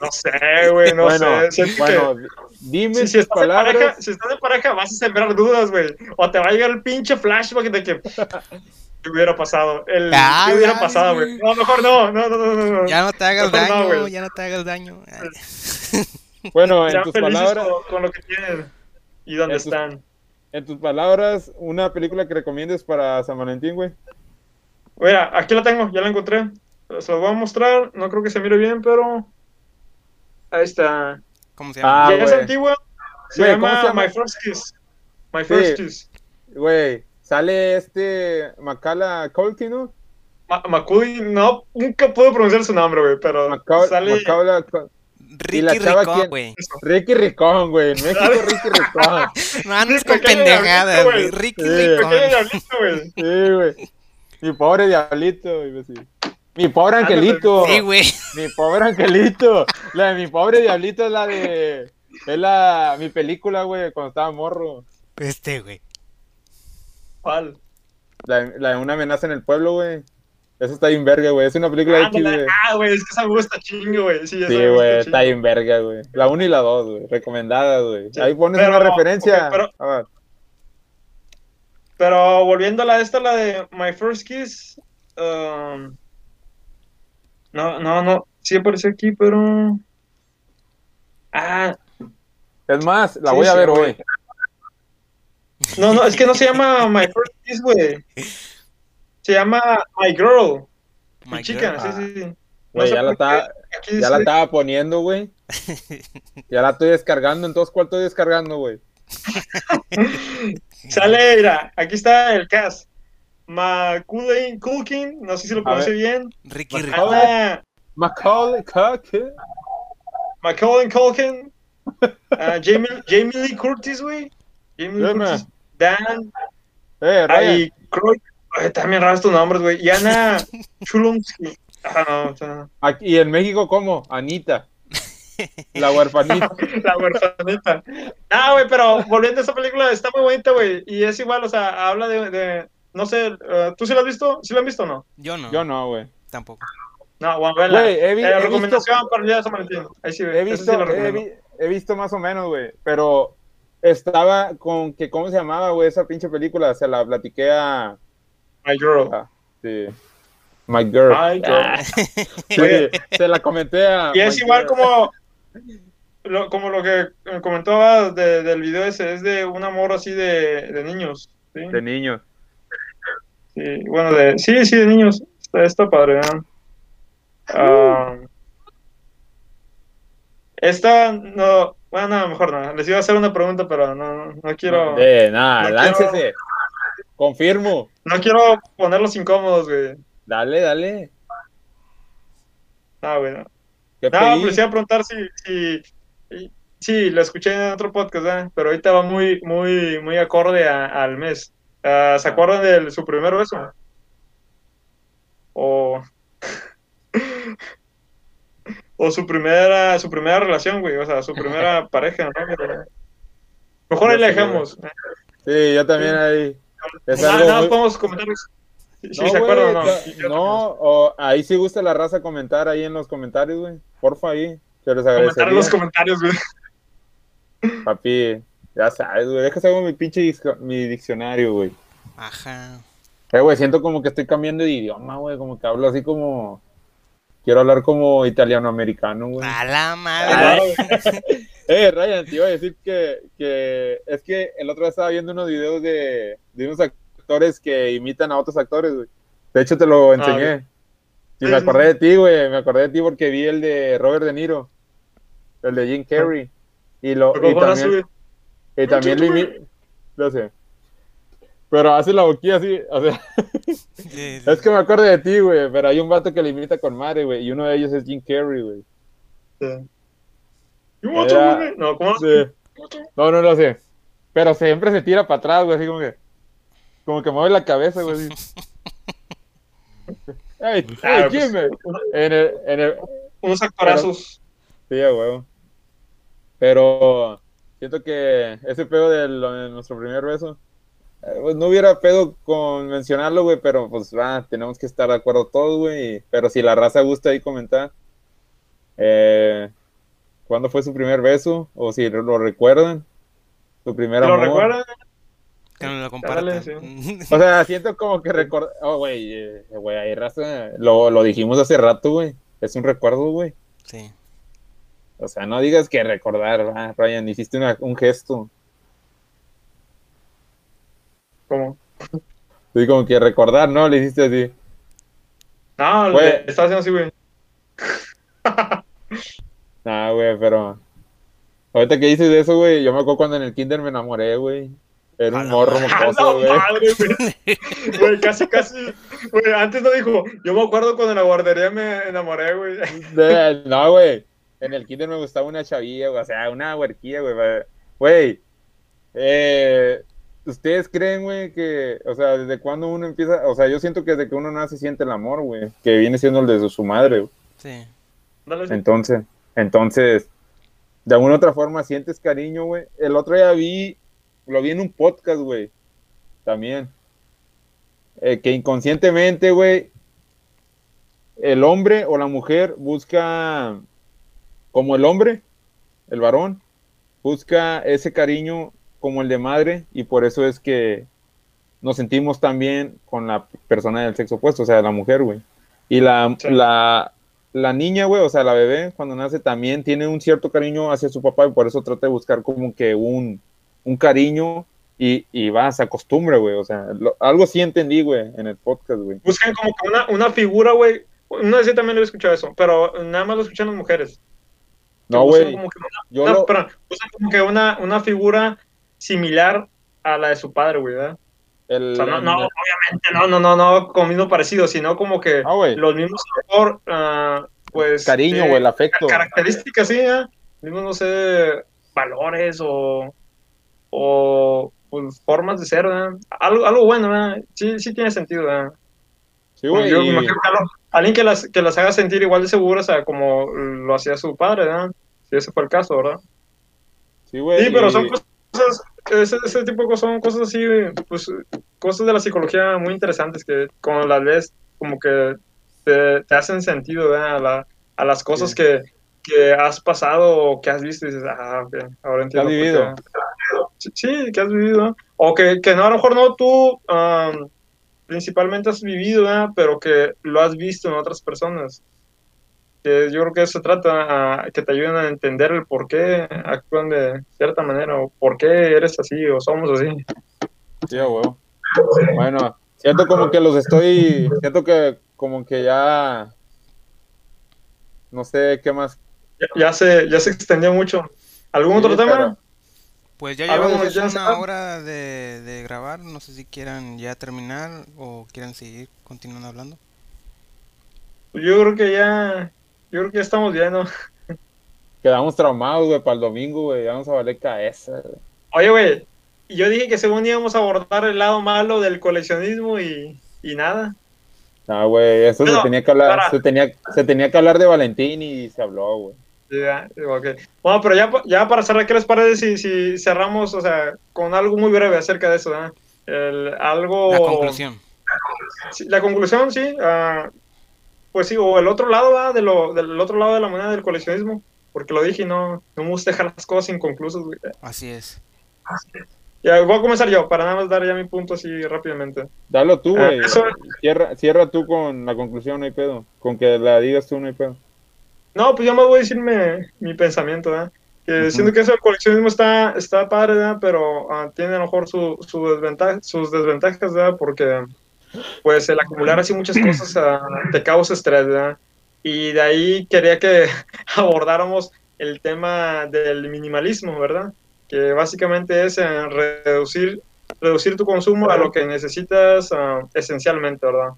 No sé, güey, no bueno, sé. Siento que- bueno, dime Si, si estás en palabras. pareja, si estás en pareja, vas a sembrar dudas, güey. O te va a llegar el pinche flashback de que. ¿Qué hubiera pasado? El, Ah, ¿Qué hubiera ya, pasado, güey. No, mejor no, no, no, no. no. Ya no te hagas Mejor no, daño, güey. ya no te hagas daño. Ay. Bueno, en tus palabras, con, con lo que tienen y dónde En tus- están. en tus palabras, una película que recomiendes para San Valentín, güey. Mira, aquí la tengo, ya la encontré. Se la voy a mostrar. No creo que se mire bien, pero. Ahí está. ¿Cómo se llama? Ah, ya es antigua. Se, ¿cómo llama se llama? My First Kiss. My First Sí. Kiss. Güey, sale este Macala Culkin, ¿no? Ma Macaulay, no, nunca puedo pronunciar su nombre, güey, pero Maca- sale. Macaulay Cul- Ricky la chava Ricón, quién? güey. Ricky Ricón, güey. En México, Ricky Ricón. No andes con pendejadas, güey. güey. Ricky Sí. Ricón. Güey. Sí, güey. Mi pobre diablito, decir. Mi pobre angelito. Sí, güey. Mi pobre angelito. La de mi pobre diablito es la de. Es la. Mi película, güey, cuando estaba morro. Este, güey. ¿Cuál? La, de- la de una amenaza en el pueblo, güey. Eso está bien verga, güey. Es una película X, Ándale. güey. Ah, güey, es que esa me gusta chingo, güey. Sí, güey, está bien verga, güey. La 1 y la 2, güey. Recomendadas, güey. Sí, Ahí pones pero- una referencia. pero- A ver. Pero volviendo a la esta, la de My First Kiss. um, no, no, no. Sí aparece aquí, pero. Ah, Es más, la Sí, voy a ver güey. hoy. No, no, es que no se llama My First Kiss, güey. Se llama My Girl. Mi My chica, girl. sí, sí, sí. Güey, ya la estaba, aquí ya la dice- estaba poniendo, güey. Ya la estoy descargando. Entonces, ¿cuál estoy descargando, güey? Sale, mira, aquí está el cast. Macaulay Culkin, no sé si lo ver. bien. Ricky Macaulay. Macaulay Culkin. Macaulay Culkin. ah, Jamie, Jamie Lee Curtis, güey. Curtis. Dan. Eh, Ryan. Ahí, Croy. Ay, también raros tus nombres, güey. Y Ana Chulumsky. Ah, no, o sea, Aquí, ¿Y en México cómo? Anita. La huerfanita. la huerfanita. Ah, güey, pero volviendo a esa película, está muy bonita, güey. Y es igual, o sea, habla de. de- no sé, eh, ¿tú sí la has visto? ¿Sí la has visto o no? Yo no. Yo no, güey. Tampoco. No, bueno, vela. Güey, he, vi- Eh, he recomendación visto, para el día de San Valentín. Ahí sí, he, esa visto, sí la he, recomiendo. vi- he visto más o menos, güey. Pero estaba con que, ¿cómo se llamaba, güey? Esa pinche película. Se la platiqué a. My Girl. a- sí. My Girl. My Girl. Ah, sí, se la comenté a. Y es My igual Girl. como lo, como lo que eh, comentaba de- del video ese, es de un amor así de, de niños. ¿sí? De niño. Sí, bueno, de, sí, sí, de niños. Está, está padre, ¿no? Ah, esta, no, bueno, no, mejor no. Les iba a hacer una pregunta, pero no, no, quiero, De nada, no láncese. Confirmo. no quiero ponerlos incómodos, güey. Dale, dale. No, güey, no. ¿Qué No, pedí? pues iba a preguntar si, si, si- sí, lo escuché en otro podcast, ¿eh? pero ahorita va muy, muy, muy acorde a- al mes. Ah, ¿Se acuerdan de su primer beso? O, o su primera, su primera relación, güey, o sea, su primera pareja, ¿no? Mejor ahí la dejamos. Sí, yo también ahí. Es algo nada, muy- podemos comentar si, No, se acuerdan o no. no, Y yo- no, o ahí sí gusta la raza comentar ahí en los comentarios, güey. Porfa ahí. Se les Comentar en los comentarios, güey. Papi, ya sabes, güey. Déjame hago mi pinche mi diccionario, güey. Ajá. Eh, güey, siento como que estoy cambiando de idioma, güey. Como que hablo así como. Quiero hablar como italiano-americano, güey. A la Ah, madre. Eh, Ryan, te iba a decir que, que es que el otro día estaba viendo unos videos de, de unos actores que imitan a otros actores, güey. De hecho, te lo enseñé. Ah, Sí, Sí, me sí, acordé de ti, güey. Me acordé de ti porque vi el de Robert De Niro. El de Jim Carrey. Y, lo, y ¿cómo la también, y también lo imi- No sé. Pero hace la boquilla así. O sea, Sí, sí. es que me acuerdo de ti, güey. Pero hay un vato que le imita con madre, güey. Y uno de ellos es Jim Carrey, güey. Sí. Want to Era- win? No, ¿cómo? Sí. No, no lo sé. Pero siempre se tira para atrás, güey, así como que. Como que mueve la cabeza, güey. así. ¡Ey, Ah, ey, pues! En el, en el. Unos actorazos. Sí, huevo. Pero siento que ese pedo de, lo- de nuestro primer beso. Eh, pues no hubiera pedo con mencionarlo, güey, pero pues va, tenemos que estar de acuerdo todos, güey. Pero si la raza gusta ahí comentar. Eh, cuándo fue su primer beso, o si lo recuerdan, su primer ¿Lo amor. recuerdan? Que nos lo Dale. O sea, siento como que recuerdo, oh, güey, eh, güey, ahí raza, lo, lo dijimos hace rato, güey, es un recuerdo, güey. sí. O sea, no digas que recordar, ah, Ryan, hiciste una- un gesto. ¿Cómo? Sí, como que recordar, ¿no? Le hiciste así. No, Güey. le está haciendo así, güey. Ah, güey, pero. Ahorita que dices eso, güey, yo me acuerdo cuando en el kinder me enamoré, güey. Era un morro ¡A mocoso, güey. güey! Casi, casi. Güey, antes no dijo. Yo me acuerdo cuando en la guardería me enamoré, güey. No, güey. En el kinder me gustaba una chavilla, güey. O sea, una huerquilla, güey. Güey. Eh, ¿Ustedes creen, güey, que, o sea, desde cuando uno empieza, o sea, yo siento que desde que uno nace siente el amor, güey, que viene siendo el de su madre, güey. Sí. Entonces, entonces, de alguna otra forma sientes cariño, güey. El otro día vi, lo vi en un podcast, güey, también, eh, que inconscientemente, güey, el hombre o la mujer busca, como el hombre, el varón, busca ese cariño como el de madre y por eso es que nos sentimos tan bien con la persona del sexo opuesto, o sea, la mujer, güey. Y la, Sí. la, la niña, güey, o sea, la bebé, cuando nace también tiene un cierto cariño hacia su papá y por eso trata de buscar como que un, un cariño y, y va, se acostumbra, güey. O sea, lo- algo sí entendí, güey, en el podcast, güey. Buscan como que una, una figura, güey. Una vez yo también lo he escuchado eso, pero nada más lo escuchan las mujeres. No, güey. como que una- Yo una- lo, perdón, buscan como que una, una figura similar a la de su padre, güey, ¿verdad? el, O sea, no, no, obviamente, no, no, no, no, con mismo parecido, sino como que Ah, los mismos, ah, pues... cariño, eh, güey, el afecto. características, sí, ¿eh? mismos, no sé, valores o, o pues, formas de ser, ¿verdad? Algo, algo bueno, ¿verdad? Sí, sí tiene sentido, ¿verdad? Sí, güey. Yo me y- imagino que algo- alguien que las, que las haga sentir igual de seguras a como lo hacía su padre, ¿verdad? Si ese fue el caso, ¿verdad? Sí, güey. Sí, pero son cosas, ese, ese tipo de cosas son cosas así, pues, cosas de la psicología muy interesantes que cuando las ves, como que te, te hacen sentido, ¿verdad? A, la- a las cosas Sí. que, que has pasado o que has visto y dices, ah, ok, ahora entiendo. por vivido. qué". Sí, que has vivido, o que, que no, a lo mejor no tú am, principalmente has vivido, ¿verdad? Pero que lo has visto en otras personas. Que yo creo que eso se trata, a, que te ayuden a entender el por qué actúan de cierta manera, o por qué eres así, o somos así. Sí, a huevo. Bueno, siento como que los estoy. Siento que como que ya. No sé qué más. Ya, ya se, ya se extendió mucho. ¿Algún Sí, otro tema? pero- Pues ya llevamos ya una hora de, de grabar. No sé si quieran ya terminar o quieran seguir continuando hablando. Yo creo que ya, yo creo que ya estamos bien, ¿no? Quedamos traumados, güey, para el domingo, güey. Ya vamos a valer cabeza, güey. Oye, güey, yo dije que según íbamos a abordar el lado malo del coleccionismo y, y nada. Ah, güey, eso No, se tenía que hablar. para. Se tenía, se tenía que hablar de Valentín y se habló, güey. Ya, ok. Bueno, pero ya, ya para cerrar, ¿qué les parece si, si cerramos, o sea, con algo muy breve acerca de eso, ¿eh? El, algo... La conclusión. La conclusión, sí. ah, pues sí, o el otro lado, ¿verdad? De lo, del otro lado de la moneda del coleccionismo. Porque lo dije y no, no me gusta dejar las cosas inconclusas, güey. Así es. Ya, voy a comenzar yo, para nada más dar ya mi punto así rápidamente. Dalo tú, Ah, güey. eso- Cierra, cierra tú con la conclusión, no hay pedo. Con que la digas tú, no hay pedo. No, pues yo me voy a decirme mi pensamiento, ¿verdad? Que siento que eso del coleccionismo está, está padre, ¿verdad? Pero ah, tiene a lo mejor su, su desventaja, sus desventajas, ¿verdad? Porque pues el acumular así muchas cosas ah, te causa estrés, ¿verdad? Y de ahí quería que abordáramos el tema del minimalismo, ¿verdad? Que básicamente es eh, reducir, reducir tu consumo a lo que necesitas ah, esencialmente, ¿verdad?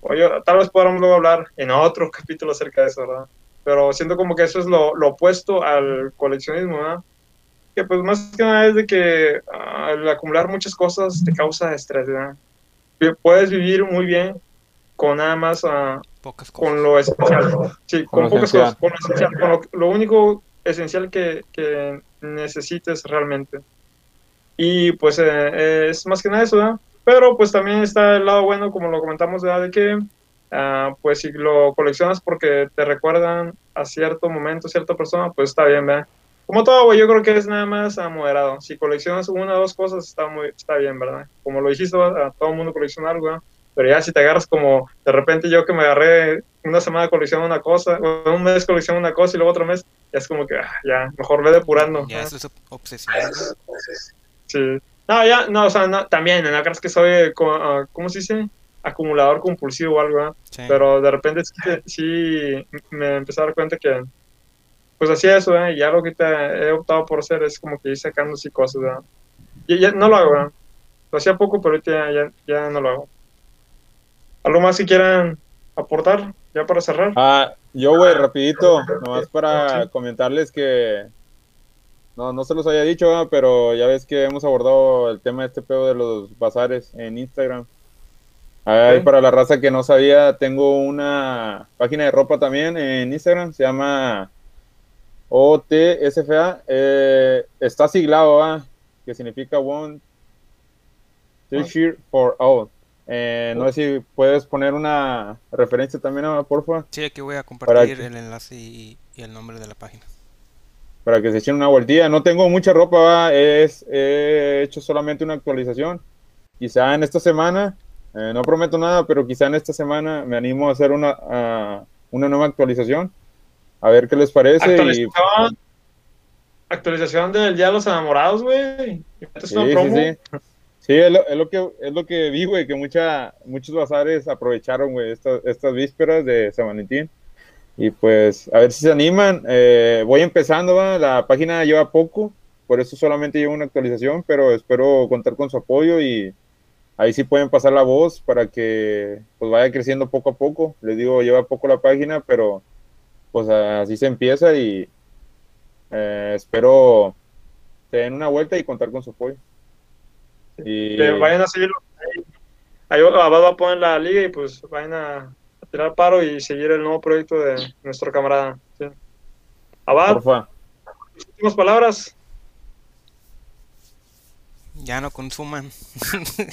O yo- tal vez podamos luego hablar en otro capítulo acerca de eso, ¿verdad? Pero siento como que eso es lo, opuesto al coleccionismo, ¿verdad? Que pues más que nada es de que ah, el acumular muchas cosas te causa estrés, ¿verdad? Puedes vivir muy bien con nada más ah, Pocas cosas. con lo esencial. Sí, Con pocas esencial. cosas, con lo esencial, con lo, lo único esencial que, que necesites realmente. Y pues eh, es más que nada eso, ¿verdad? Pero pues también está el lado bueno, como lo comentamos, ¿verdad? De que ah, pues si lo coleccionas porque te recuerdan a cierto momento, cierta persona, pues está bien, ¿verdad? Como todo, güey, yo creo que es nada más a moderado. Si coleccionas una o dos cosas, está muy está bien, ¿verdad? Como lo dijiste, a todo el mundo colecciona algo, pero ya si te agarras como de repente yo que me agarré una semana coleccionando una cosa, o un mes coleccionando una cosa y luego otro mes, ya es como que ah, ya, mejor ve depurando. Ya eso es obsesión. Sí. No, ya, no, o sea, no, también, no crees que soy, ah, ¿cómo se dice? Acumulador compulsivo o algo, pero de repente sí, me empecé a dar cuenta que, pues hacía eso, ¿eh? y ya lo que te he optado por hacer es como que ir sacando así cosas, ¿verdad? Y ya no lo hago, ¿verdad? Lo hacía poco, pero ahorita ya, ya no lo hago. ¿Algo más que quieran aportar ya para cerrar? Ah, yo, güey, rapidito, nomás para comentarles que no, no se los había dicho, pero ya ves que hemos abordado el tema de este pedo de los bazares en Instagram. Ahí para la raza que no sabía, tengo una página de ropa también en Instagram, se llama OTSFA. Eh, está siglado, que significa One T-shirt for All. Eh, no sé si puedes poner una referencia también, porfa. Sí, aquí voy a compartir el enlace y, el nombre de la página. Para que se echen una vueltilla. No tengo mucha ropa, es, he hecho solamente una actualización. Quizá en esta semana, eh, no prometo nada, pero quizá en esta semana me animo a hacer una, una nueva actualización. A ver qué les parece. Actualización, actualización del Día de los Enamorados, güey. Sí, sí, sí. Sí, es lo, que, es lo que vi, güey, que mucha, muchos bazares aprovecharon, güey, estas, estas vísperas de San Valentín. Y pues, a ver si se animan. Eh, voy empezando, ¿va? la página lleva poco, por eso solamente lleva una actualización, pero espero contar con su apoyo y ahí sí pueden pasar la voz para que pues vaya creciendo poco a poco. Les digo, lleva poco la página, pero pues así se empieza y eh, espero te den una vuelta y contar con su apoyo. Que vayan a seguirlo. Ahí va a poner la liga y pues vayan a, tirar paro y seguir el nuevo proyecto de nuestro camarada. ¿sí? Abad, últimas palabras. Ya no consuman.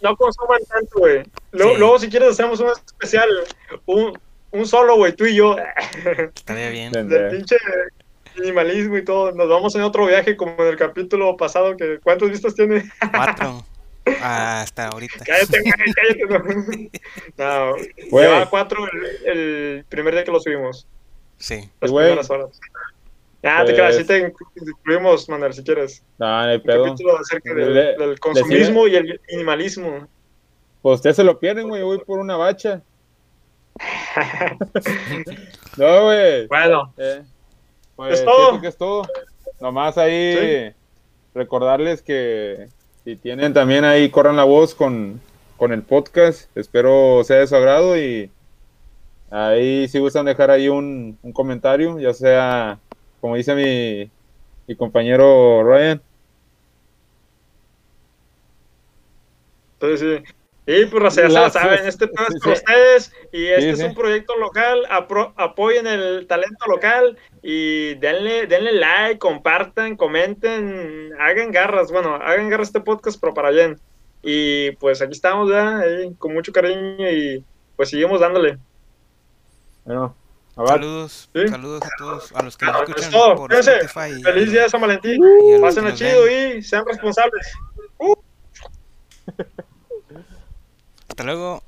no consuman tanto, güey. Luego, si quieres, hacemos un especial. Un, un solo, güey, tú y yo. Estaría bien. De pinche minimalismo y todo. Nos vamos en otro viaje como en el capítulo pasado. que ¿Cuántas vistas tiene? Cuatro. hasta ahorita. Cállate, cállate. No, no llevaba cuatro el, primer día que lo subimos. Sí. Las primeras horas. Ya, te quedas, así te incluimos, Manuel, si quieres. No, no hay pedo. capítulo acerca del, consumismo y el minimalismo. Pues ustedes se lo pierden, güey. Voy por una bacha. no, güey. Bueno. Eh. Pues, es todo. que es todo. Nomás ahí recordarles que si tienen también ahí, corran la voz con, el podcast. Espero sea de su agrado y ahí si gustan dejar ahí un, un comentario, ya sea, como dice mi, mi compañero Ryan. Entonces, sí. Y pues ya se saben, este es para ustedes y este es un proyecto local, apoyen el talento local y denle, denle like, compartan, comenten, hagan garras, bueno, hagan garras este podcast, pero para bien. Y pues aquí estamos ya, con mucho cariño y pues seguimos dándole. Bueno, saludos, saludos a todos, a los que nos escuchan por Spotify. Feliz día de San Valentín, pasen chido y sean responsables. Uh. Hasta luego.